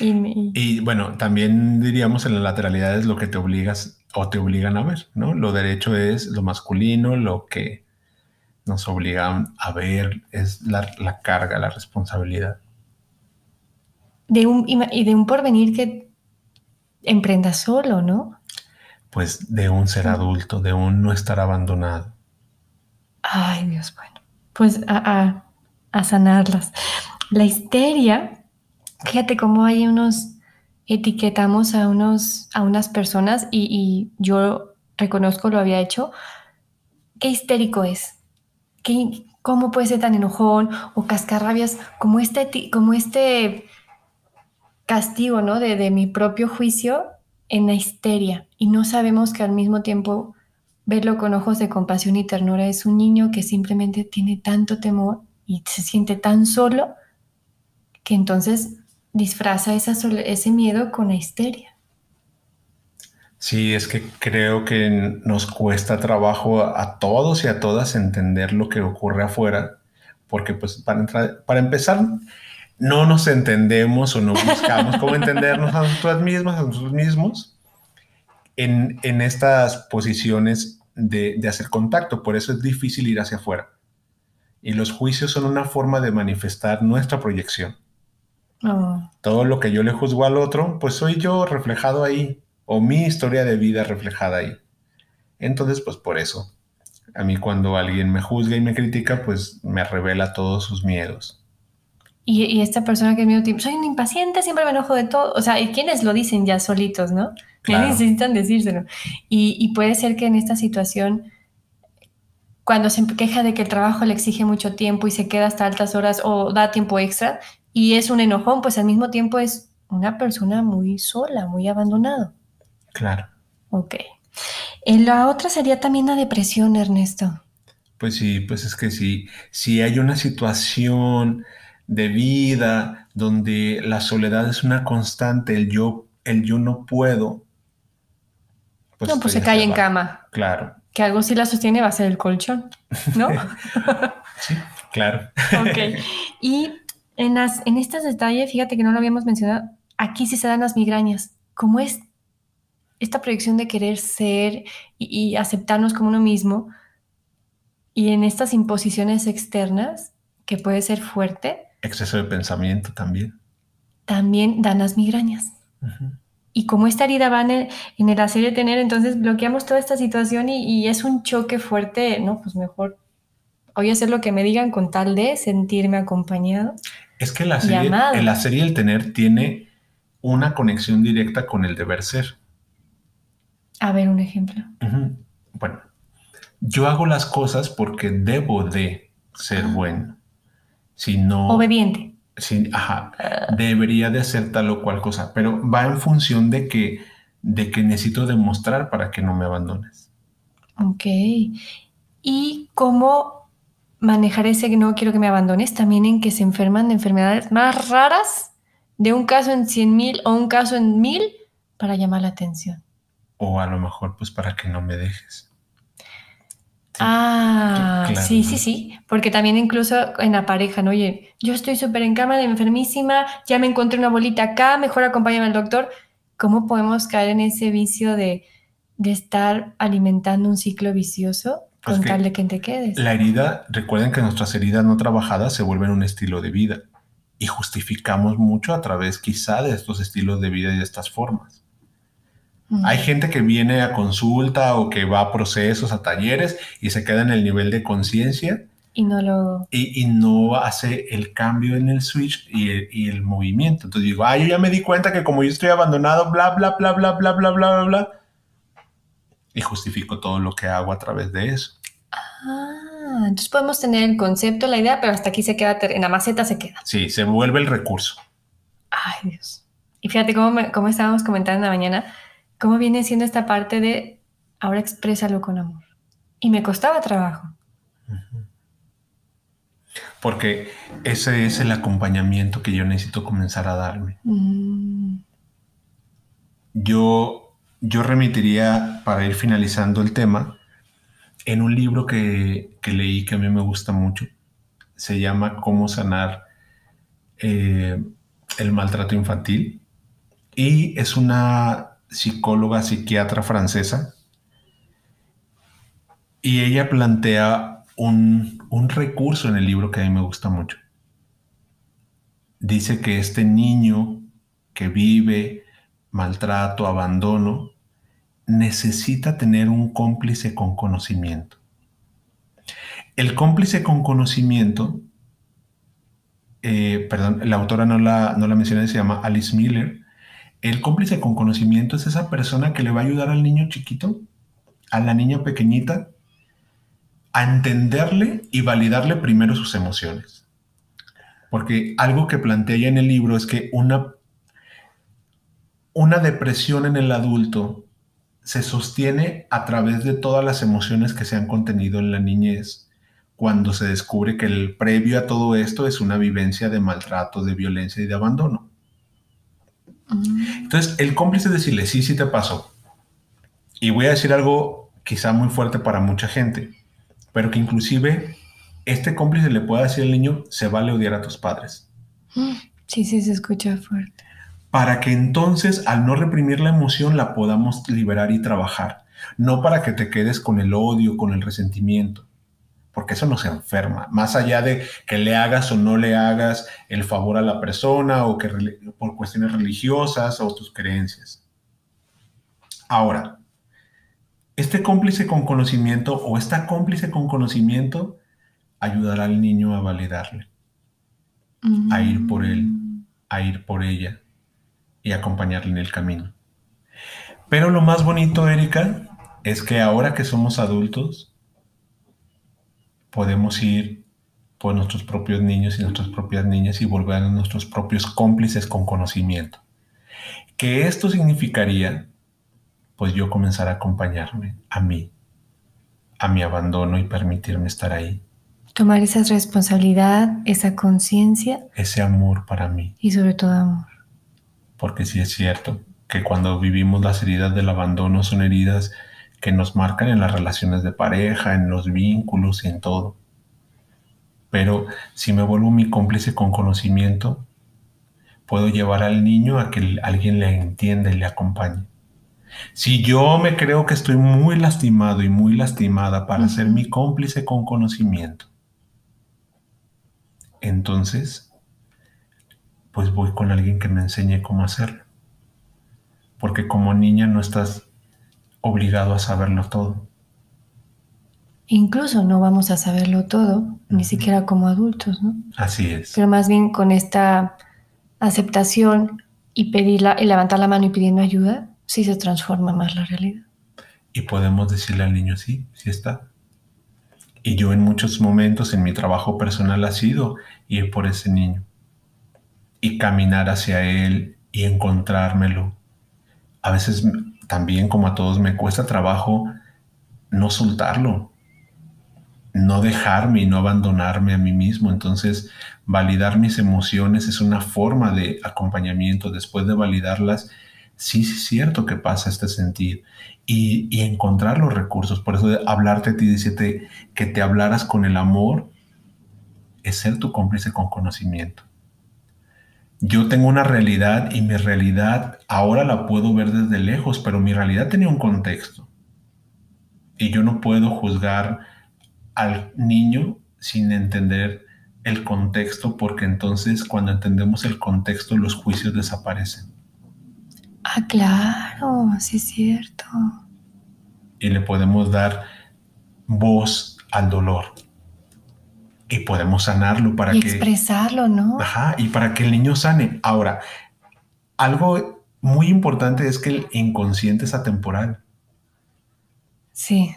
Y, y bueno, también diríamos en la lateralidad es lo que te obligas o te obligan a ver, ¿no? Lo derecho es lo masculino, lo que nos obligan a ver es la, carga, la responsabilidad. De un, y de un porvenir que emprenda solo, ¿no? Pues de un ser adulto, de un no estar abandonado. Ay, Dios, bueno. Pues a, a sanarlas. La histeria, fíjate cómo hay unos etiquetamos a, unos, a unas personas y, yo reconozco lo había hecho, qué histérico es, ¿Qué, cómo puede ser tan enojón o cascarrabias, como este, como este castigo ¿no? de, mi propio juicio en la histeria y no sabemos que al mismo tiempo verlo con ojos de compasión y ternura. Es un niño que simplemente tiene tanto temor y se siente tan solo que entonces disfraza ese miedo con la histeria. Sí, es que creo que nos cuesta trabajo a todos y a todas entender lo que ocurre afuera, porque pues para, para empezar, no nos entendemos o no buscamos cómo <laughs> entendernos a nosotros mismos, a nosotros mismos, en, en estas posiciones de, de, hacer contacto. Por eso es difícil ir hacia afuera. Y los juicios son una forma de manifestar nuestra proyección. Oh. Todo lo que yo le juzgo al otro, pues soy yo reflejado ahí, o mi historia de vida reflejada ahí. Entonces, pues por eso, a mí cuando alguien me juzga y me critica, pues me revela todos sus miedos. Y, esta persona que es tipo, soy un impaciente, siempre me enojo de todo. O sea, ¿y quiénes lo dicen ya solitos, no? Que necesitan decírselo. Y, y, puede ser que en esta situación, cuando se queja de que el trabajo le exige mucho tiempo y se queda hasta altas horas o da tiempo extra y es un enojón, pues al mismo tiempo es una persona muy sola, muy abandonado. Claro. Ok. En la otra sería también la depresión, Ernesto. Pues sí, pues es que sí, si hay una situación de vida donde la soledad es una constante, el yo, el yo no puedo. Pues no, pues se cae en cama. Claro. Que algo sí la sostiene va a ser el colchón, ¿no? <laughs> sí, claro. ok. Y en, las, en estos detalles, fíjate que no lo habíamos mencionado, aquí sí se dan las migrañas. Como es esta proyección de querer ser y aceptarnos como uno mismo, y en estas imposiciones externas, que puede ser fuerte, Exceso de pensamiento también. También dan las migrañas. Y como esta herida va en el, en el, hacer de tener, entonces bloqueamos toda esta situación y, es un choque fuerte, ¿no? Pues mejor voy a hacer lo que me digan con tal de sentirme acompañado. Es que la serie, el hacer y el tener tiene una conexión directa con el deber ser. A ver, un ejemplo. Bueno, yo hago las cosas porque debo de ser bueno no... Obediente. Sí, ajá, debería de hacer tal o cual cosa, pero va en función de que, de que necesito demostrar para que no me abandones. Ok. ¿Y cómo manejar ese que no quiero que me abandones? También en que se enferman de enfermedades más raras, de un caso en 100 mil o un caso en mil, para llamar la atención. O a lo mejor pues para que no me dejes. Ah, sí, sí, sí, porque también incluso en la pareja, ¿no? Oye, yo estoy súper en cama de enfermísima, ya me encontré una bolita acá, mejor acompáñame al doctor. ¿Cómo podemos caer en ese vicio de, estar alimentando un ciclo vicioso con tal de que te quedes? La herida, recuerden que nuestras heridas no trabajadas se vuelven un estilo de vida y justificamos mucho a través quizá de estos estilos de vida y de estas formas. Hay gente que viene a consulta o que va a procesos, a talleres y se queda en el nivel de conciencia. Y no lo... Y, no hace el cambio en el switch y el, movimiento. Entonces digo, ah, yo ya me di cuenta que como yo estoy abandonado, bla, bla, bla, bla, bla, bla, bla, bla, bla. Y justifico todo lo que hago a través de eso. Ah, entonces podemos tener el concepto, la idea, pero hasta aquí se queda, en la maceta se queda. Sí, se vuelve el recurso. Ay, Dios. Y fíjate cómo, cómo estábamos comentando en la mañana cómo viene siendo esta parte de ahora exprésalo con amor. Y me costaba trabajo. Porque ese es el acompañamiento que yo necesito comenzar a darme. Mm. Yo, yo remitiría, para ir finalizando el tema, en un libro que, leí que a mí me gusta mucho. Se llama Cómo sanar eh, el maltrato infantil. Y es una psicóloga, psiquiatra francesa, y ella plantea un, recurso en el libro que a mí me gusta mucho. Dice que este niño que vive maltrato, abandono, necesita tener un cómplice con conocimiento. El cómplice con conocimiento, eh, perdón, la autora no la, no la mencioné, se llama Alice Miller, el cómplice con conocimiento es esa persona que le va a ayudar al niño chiquito, a la niña pequeñita, a entenderle y validarle primero sus emociones. Porque algo que plantea en el libro es que una, una depresión en el adulto se sostiene a través de todas las emociones que se han contenido en la niñez, cuando se descubre que el previo a todo esto es una vivencia de maltrato, de violencia y de abandono. Entonces, el cómplice es decirle, sí, sí te pasó. Y voy a decir algo quizá muy fuerte para mucha gente, pero que inclusive este cómplice le pueda decir al niño, se vale odiar a tus padres. Sí, sí, se escucha fuerte. Para que entonces, al no reprimir la emoción, la podamos liberar y trabajar. No para que te quedes con el odio, con el resentimiento, porque eso nos enferma. Más allá de que le hagas o no le hagas el favor a la persona o que por cuestiones religiosas o tus creencias. Ahora, este cómplice con conocimiento o esta cómplice con conocimiento ayudará al niño a validarle, a ir por él, mm. a ir por ella y acompañarle en el camino. Pero lo más bonito, Erika, es que ahora que somos adultos, podemos ir por nuestros propios niños y nuestras propias niñas y volver a nuestros propios cómplices con conocimiento. Que esto significaría, pues yo comenzar a acompañarme a mí, a mi abandono y permitirme estar ahí Tomar esa responsabilidad, esa conciencia. Ese amor para mí. Y sobre todo amor. Porque sí es cierto que cuando vivimos las heridas del abandono son heridas que nos marcan en las relaciones de pareja, en los vínculos y en todo. Pero si me vuelvo mi cómplice con conocimiento, puedo llevar al niño a que alguien le entienda y le acompañe. Si yo me creo que estoy muy lastimado y muy lastimada para ser mi cómplice con conocimiento, entonces, pues voy con alguien que me enseñe cómo hacerlo. Porque como niña no estás obligado a saberlo todo. Incluso no vamos a saberlo todo, ni siquiera como adultos, ¿no? Así es. Pero más bien con esta aceptación y pedirla y levantar la mano y pidiendo ayuda, sí se transforma más la realidad. Y podemos decirle al niño, sí, sí está. Y yo en muchos momentos en mi trabajo personal ha sido ir por ese niño y caminar hacia él y encontrármelo. A veces también como a todos me cuesta trabajo no soltarlo, no dejarme y no abandonarme a mí mismo. Entonces, validar mis emociones es una forma de acompañamiento. Después de validarlas, sí, es cierto que pasa este sentir y, encontrar los recursos. Por eso de hablarte a ti, que te hablaras con el amor, es ser tu cómplice con conocimiento. Yo tengo una realidad y mi realidad ahora la puedo ver desde lejos, pero mi realidad tenía un contexto. Y yo no puedo juzgar al niño sin entender el contexto, porque entonces cuando entendemos el contexto los juicios desaparecen. Ah, claro, sí es cierto. Y le podemos dar voz al dolor. Y podemos sanarlo para y que... Expresarlo, ¿no? Ajá, y para que el niño sane. Ahora, algo muy importante es que el inconsciente es atemporal. Sí.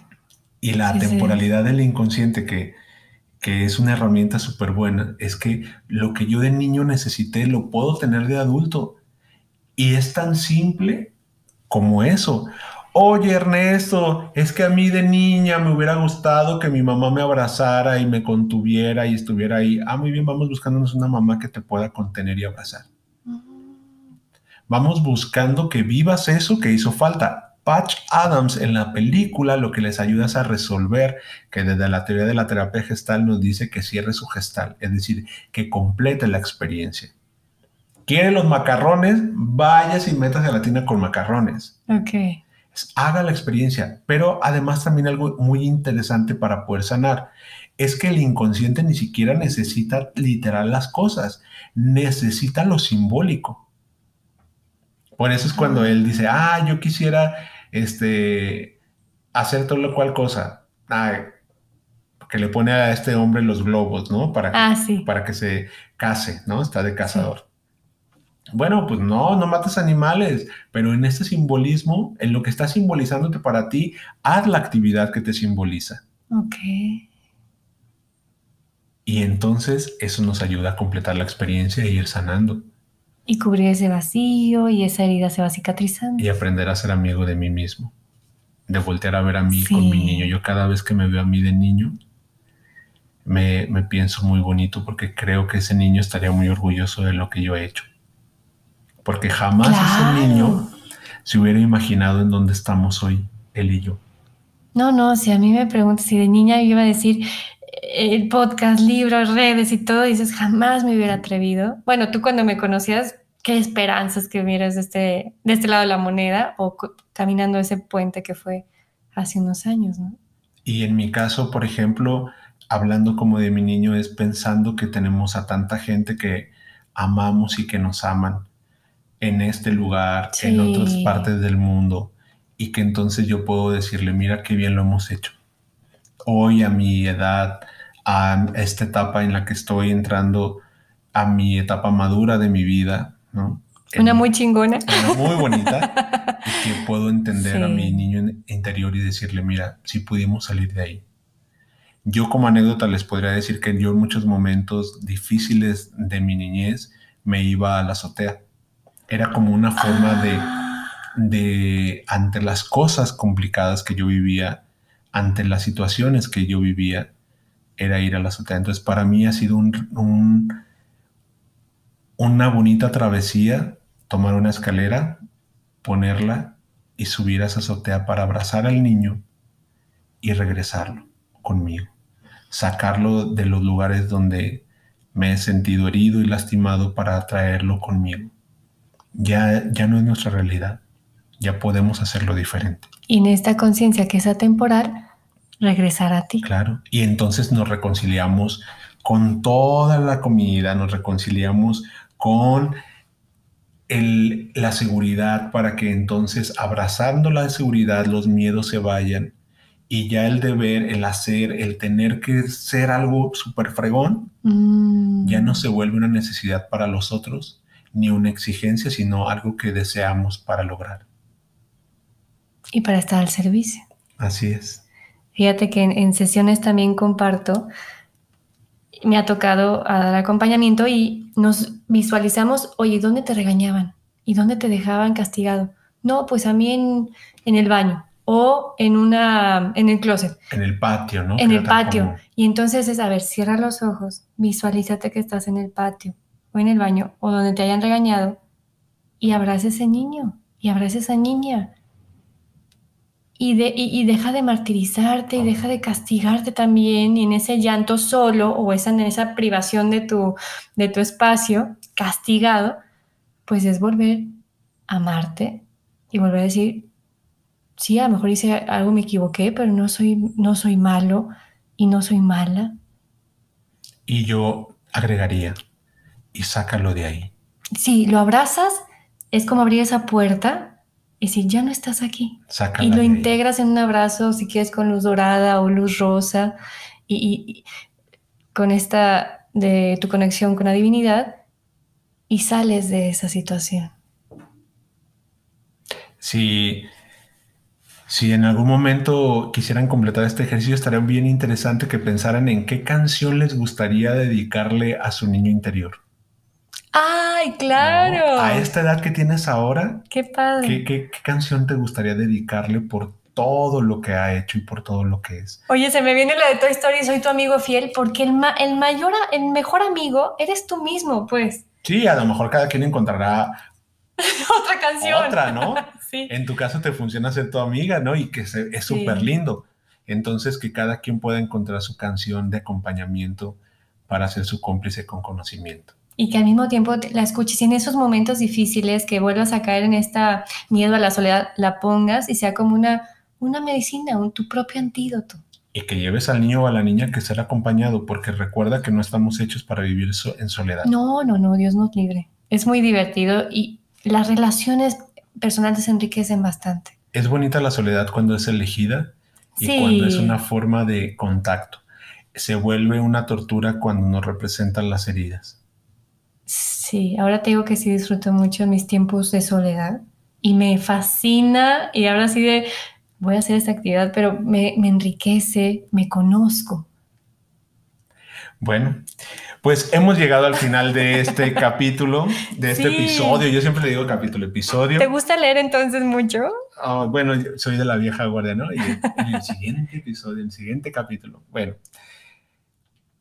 Y la temporalidad del inconsciente, que, que es una herramienta súper buena, es que lo que yo de niño necesité lo puedo tener de adulto. Y es tan simple como eso. Oye Ernesto, es que a mí de niña me hubiera gustado que mi mamá me abrazara y me contuviera y estuviera ahí. Ah, muy bien, vamos buscándonos una mamá que te pueda contener y abrazar. Vamos buscando que vivas eso que hizo falta. Patch Adams en la película lo que les ayuda es a resolver, que desde la teoría de la terapia gestal nos dice que cierre su gestal, es decir, que complete la experiencia quiere los macarrones, vayas y metas gelatina con macarrones. Ok. Haga la experiencia, pero además también algo muy interesante para poder sanar es que el inconsciente ni siquiera necesita literal las cosas, necesita lo simbólico. Por eso es cuando él dice, ah, yo quisiera este, hacer todo lo cual cosa. que le pone a este hombre los globos, ¿no? Para ah, para que se case, ¿no? Está de cazador. Bueno, pues no, no mates animales, pero en este simbolismo, en lo que está simbolizándote para ti, haz la actividad que te simboliza. Ok. Y entonces eso nos ayuda a completar la experiencia e ir sanando. Y cubrir ese vacío y esa herida se va cicatrizando. Y aprender a ser amigo de mí mismo. de voltear a ver a mí con mi niño. Yo cada vez que me veo a mí de niño, me, me pienso muy bonito porque creo que ese niño estaría muy orgulloso de lo que yo he hecho. Porque jamás Claro. ese niño se hubiera imaginado en dónde estamos hoy, él y yo. No, no, si a mí me preguntas si de niña yo iba a decir eh, el podcast, libros, redes y todo, dices, jamás me hubiera atrevido. Bueno, tú cuando me conocías, qué esperanzas que hubieras de este, de este lado de la moneda o caminando ese puente que fue hace unos años, ¿no? Y en mi caso, por ejemplo, hablando como de mi niño, es pensando que tenemos a tanta gente que amamos y que nos aman en este lugar, en otras partes del mundo, y que entonces yo puedo decirle, mira qué bien lo hemos hecho. Hoy a mi edad, a esta etapa en la que estoy entrando, a mi etapa madura de mi vida, ¿no? Una En- muy chingona. una muy bonita <laughs> y que puedo entender a mi niño in- interior y decirle, mira, si pudimos salir de ahí. Yo como anécdota les podría decir que yo en muchos momentos difíciles de mi niñez me iba a la azotea. Era como una forma de, de, ante las cosas complicadas que yo vivía, ante las situaciones que yo vivía, era ir a la azotea. Entonces para mí ha sido un, un- una bonita travesía, tomar una escalera, ponerla y subir a esa azotea para abrazar al niño y regresarlo conmigo. Sacarlo de los lugares donde me he sentido herido y lastimado para traerlo conmigo. Ya, ya no es nuestra realidad. Ya podemos hacerlo diferente. Y en esta conciencia que es atemporal, regresar a ti. Claro. Y entonces nos reconciliamos con toda la comunidad, nos reconciliamos con el- la seguridad para que entonces abrazando la seguridad los miedos se vayan y ya el deber, el hacer, el tener que ser algo súper fregón, Mm. ya no se vuelve una necesidad para los otros ni una exigencia, sino algo que deseamos para lograr. Y para estar al servicio. Así es. Fíjate que en, en sesiones también comparto, me ha tocado a dar acompañamiento y nos visualizamos, oye, ¿dónde te regañaban? ¿Y dónde te dejaban castigado? No, pues a mí en, en el baño o en, una, en el closet, En el patio, ¿no? en el patio. Y entonces es, a ver, cierra los ojos, visualízate que estás en el patio o en el baño o donde te hayan regañado y abraza ese niño y abraza esa niña. Y, de, y deja de martirizarte y deja de castigarte también y en ese llanto solo o esa, en esa privación de tu, de tu espacio castigado, pues es volver a amarte y volver a decir, sí, a lo mejor hice algo, me equivoqué, pero no soy, no soy malo y no soy mala. Y yo agregaría, y sácalo de ahí. Si lo abrazas, es como abrir esa puerta y decir, ya no estás aquí. Sácala Y lo ahí. integras en un abrazo, si quieres, con luz dorada o luz rosa, y, y- y con esta de tu conexión con la divinidad, y sales de esa situación. Si, si en algún momento quisieran completar este ejercicio, estaría bien interesante que pensaran en qué canción les gustaría dedicarle a su niño interior. ¡Ay, claro! ¿no? A esta edad que tienes ahora, ¡Qué padre! ¿qué, qué, qué canción te gustaría dedicarle por todo lo que ha hecho y por todo lo que es? Oye, se me viene la de Toy Story, soy tu amigo fiel, porque el, ma- el mayor, el mejor amigo eres tú mismo, pues. Sí, a lo mejor cada quien encontrará <laughs> Otra canción. otra, ¿no? <laughs> sí. En tu caso te funciona ser tu amiga, ¿no? Y que se- es Sí. súper lindo. Entonces que cada quien pueda encontrar su canción de acompañamiento para ser su cómplice con conocimiento. Y que al mismo tiempo la escuches y en esos momentos difíciles que vuelvas a caer en esta miedo a la soledad, la pongas y sea como una, una medicina, un, tu propio antídoto. Y que lleves al niño o a la niña que ser acompañado, porque recuerda que no estamos hechos para vivir so- en soledad. No, no, no, Dios nos libre. Es muy divertido y las relaciones personales se enriquecen bastante. Es bonita la soledad cuando es elegida y Sí. cuando es una forma de contacto. Se vuelve una tortura cuando nos representan las heridas. Sí, ahora te digo que sí disfruto mucho mis tiempos de soledad y me fascina y ahora sí de voy a hacer esta actividad, pero me, me enriquece, me conozco. Bueno, pues hemos llegado al final de este <laughs> capítulo, de este Sí. episodio. Yo siempre le digo capítulo, episodio. ¿Te gusta leer entonces mucho? Oh, bueno, soy de la vieja guardia, ¿no? Y en el siguiente episodio, el siguiente capítulo. Bueno,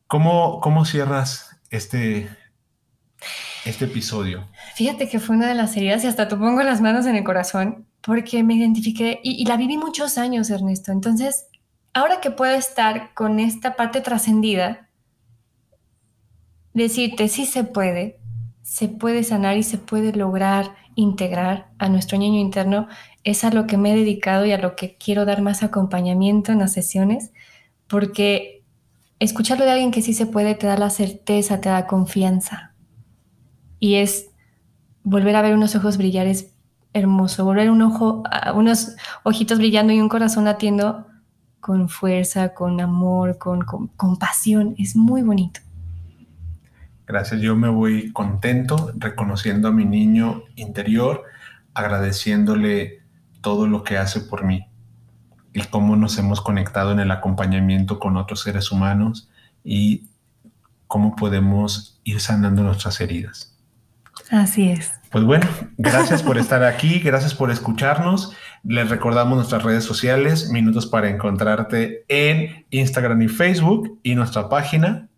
¿cómo, cómo cierras este, este episodio? Fíjate que fue una de las heridas y hasta te pongo las manos en el corazón porque me identifiqué y, y la viví muchos años, Ernesto. Entonces, ahora que puedo estar con esta parte trascendida, decirte sí se puede, se puede sanar y se puede lograr integrar a nuestro niño interno, es a lo que me he dedicado y a lo que quiero dar más acompañamiento en las sesiones, porque escucharlo de alguien que sí se puede te da la certeza, te da confianza. Y es volver a ver unos ojos brillar es hermoso, volver un ojo, unos ojitos brillando y un corazón latiendo con fuerza, con amor, con, con compasión, es muy bonito. Gracias, yo me voy contento reconociendo a mi niño interior, agradeciéndole todo lo que hace por mí y cómo nos hemos conectado en el acompañamiento con otros seres humanos y cómo podemos ir sanando nuestras heridas. Así es. Pues bueno, gracias por estar aquí, gracias por escucharnos. Les recordamos nuestras redes sociales, Minutos para Encontrarte en Instagram y Facebook y nuestra página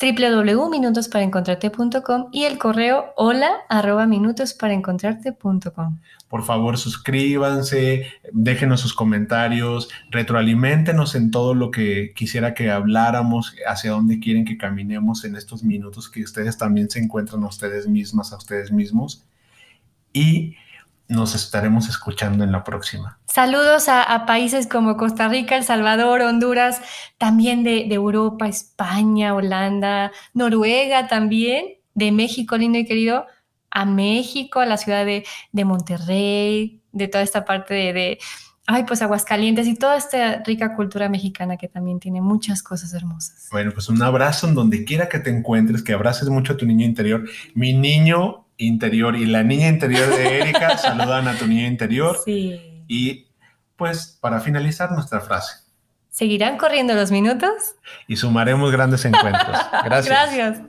www.minutosparaencontrarte.com y el correo hola arroba. Por favor, suscríbanse, déjenos sus comentarios, retroalimentenos en todo lo que quisiera que habláramos, hacia dónde quieren que caminemos en estos minutos que ustedes también se encuentran a ustedes mismas, a ustedes mismos. Y nos estaremos escuchando en la próxima. Saludos a, países como Costa Rica, El Salvador, Honduras, también de, Europa, España, Holanda, Noruega también, de México, lindo y querido, a México, a la ciudad de, Monterrey, de toda esta parte de, de, ay, pues Aguascalientes y toda esta rica cultura mexicana que también tiene muchas cosas hermosas. Bueno, pues un abrazo en donde quiera que te encuentres, que abraces mucho a tu niño interior. Mi niño interior y la niña interior de Erika <laughs> saludan a tu niña interior. Sí. Y pues para finalizar nuestra frase. ¿Seguirán corriendo los minutos? Y sumaremos grandes encuentros. <laughs> Gracias. Gracias.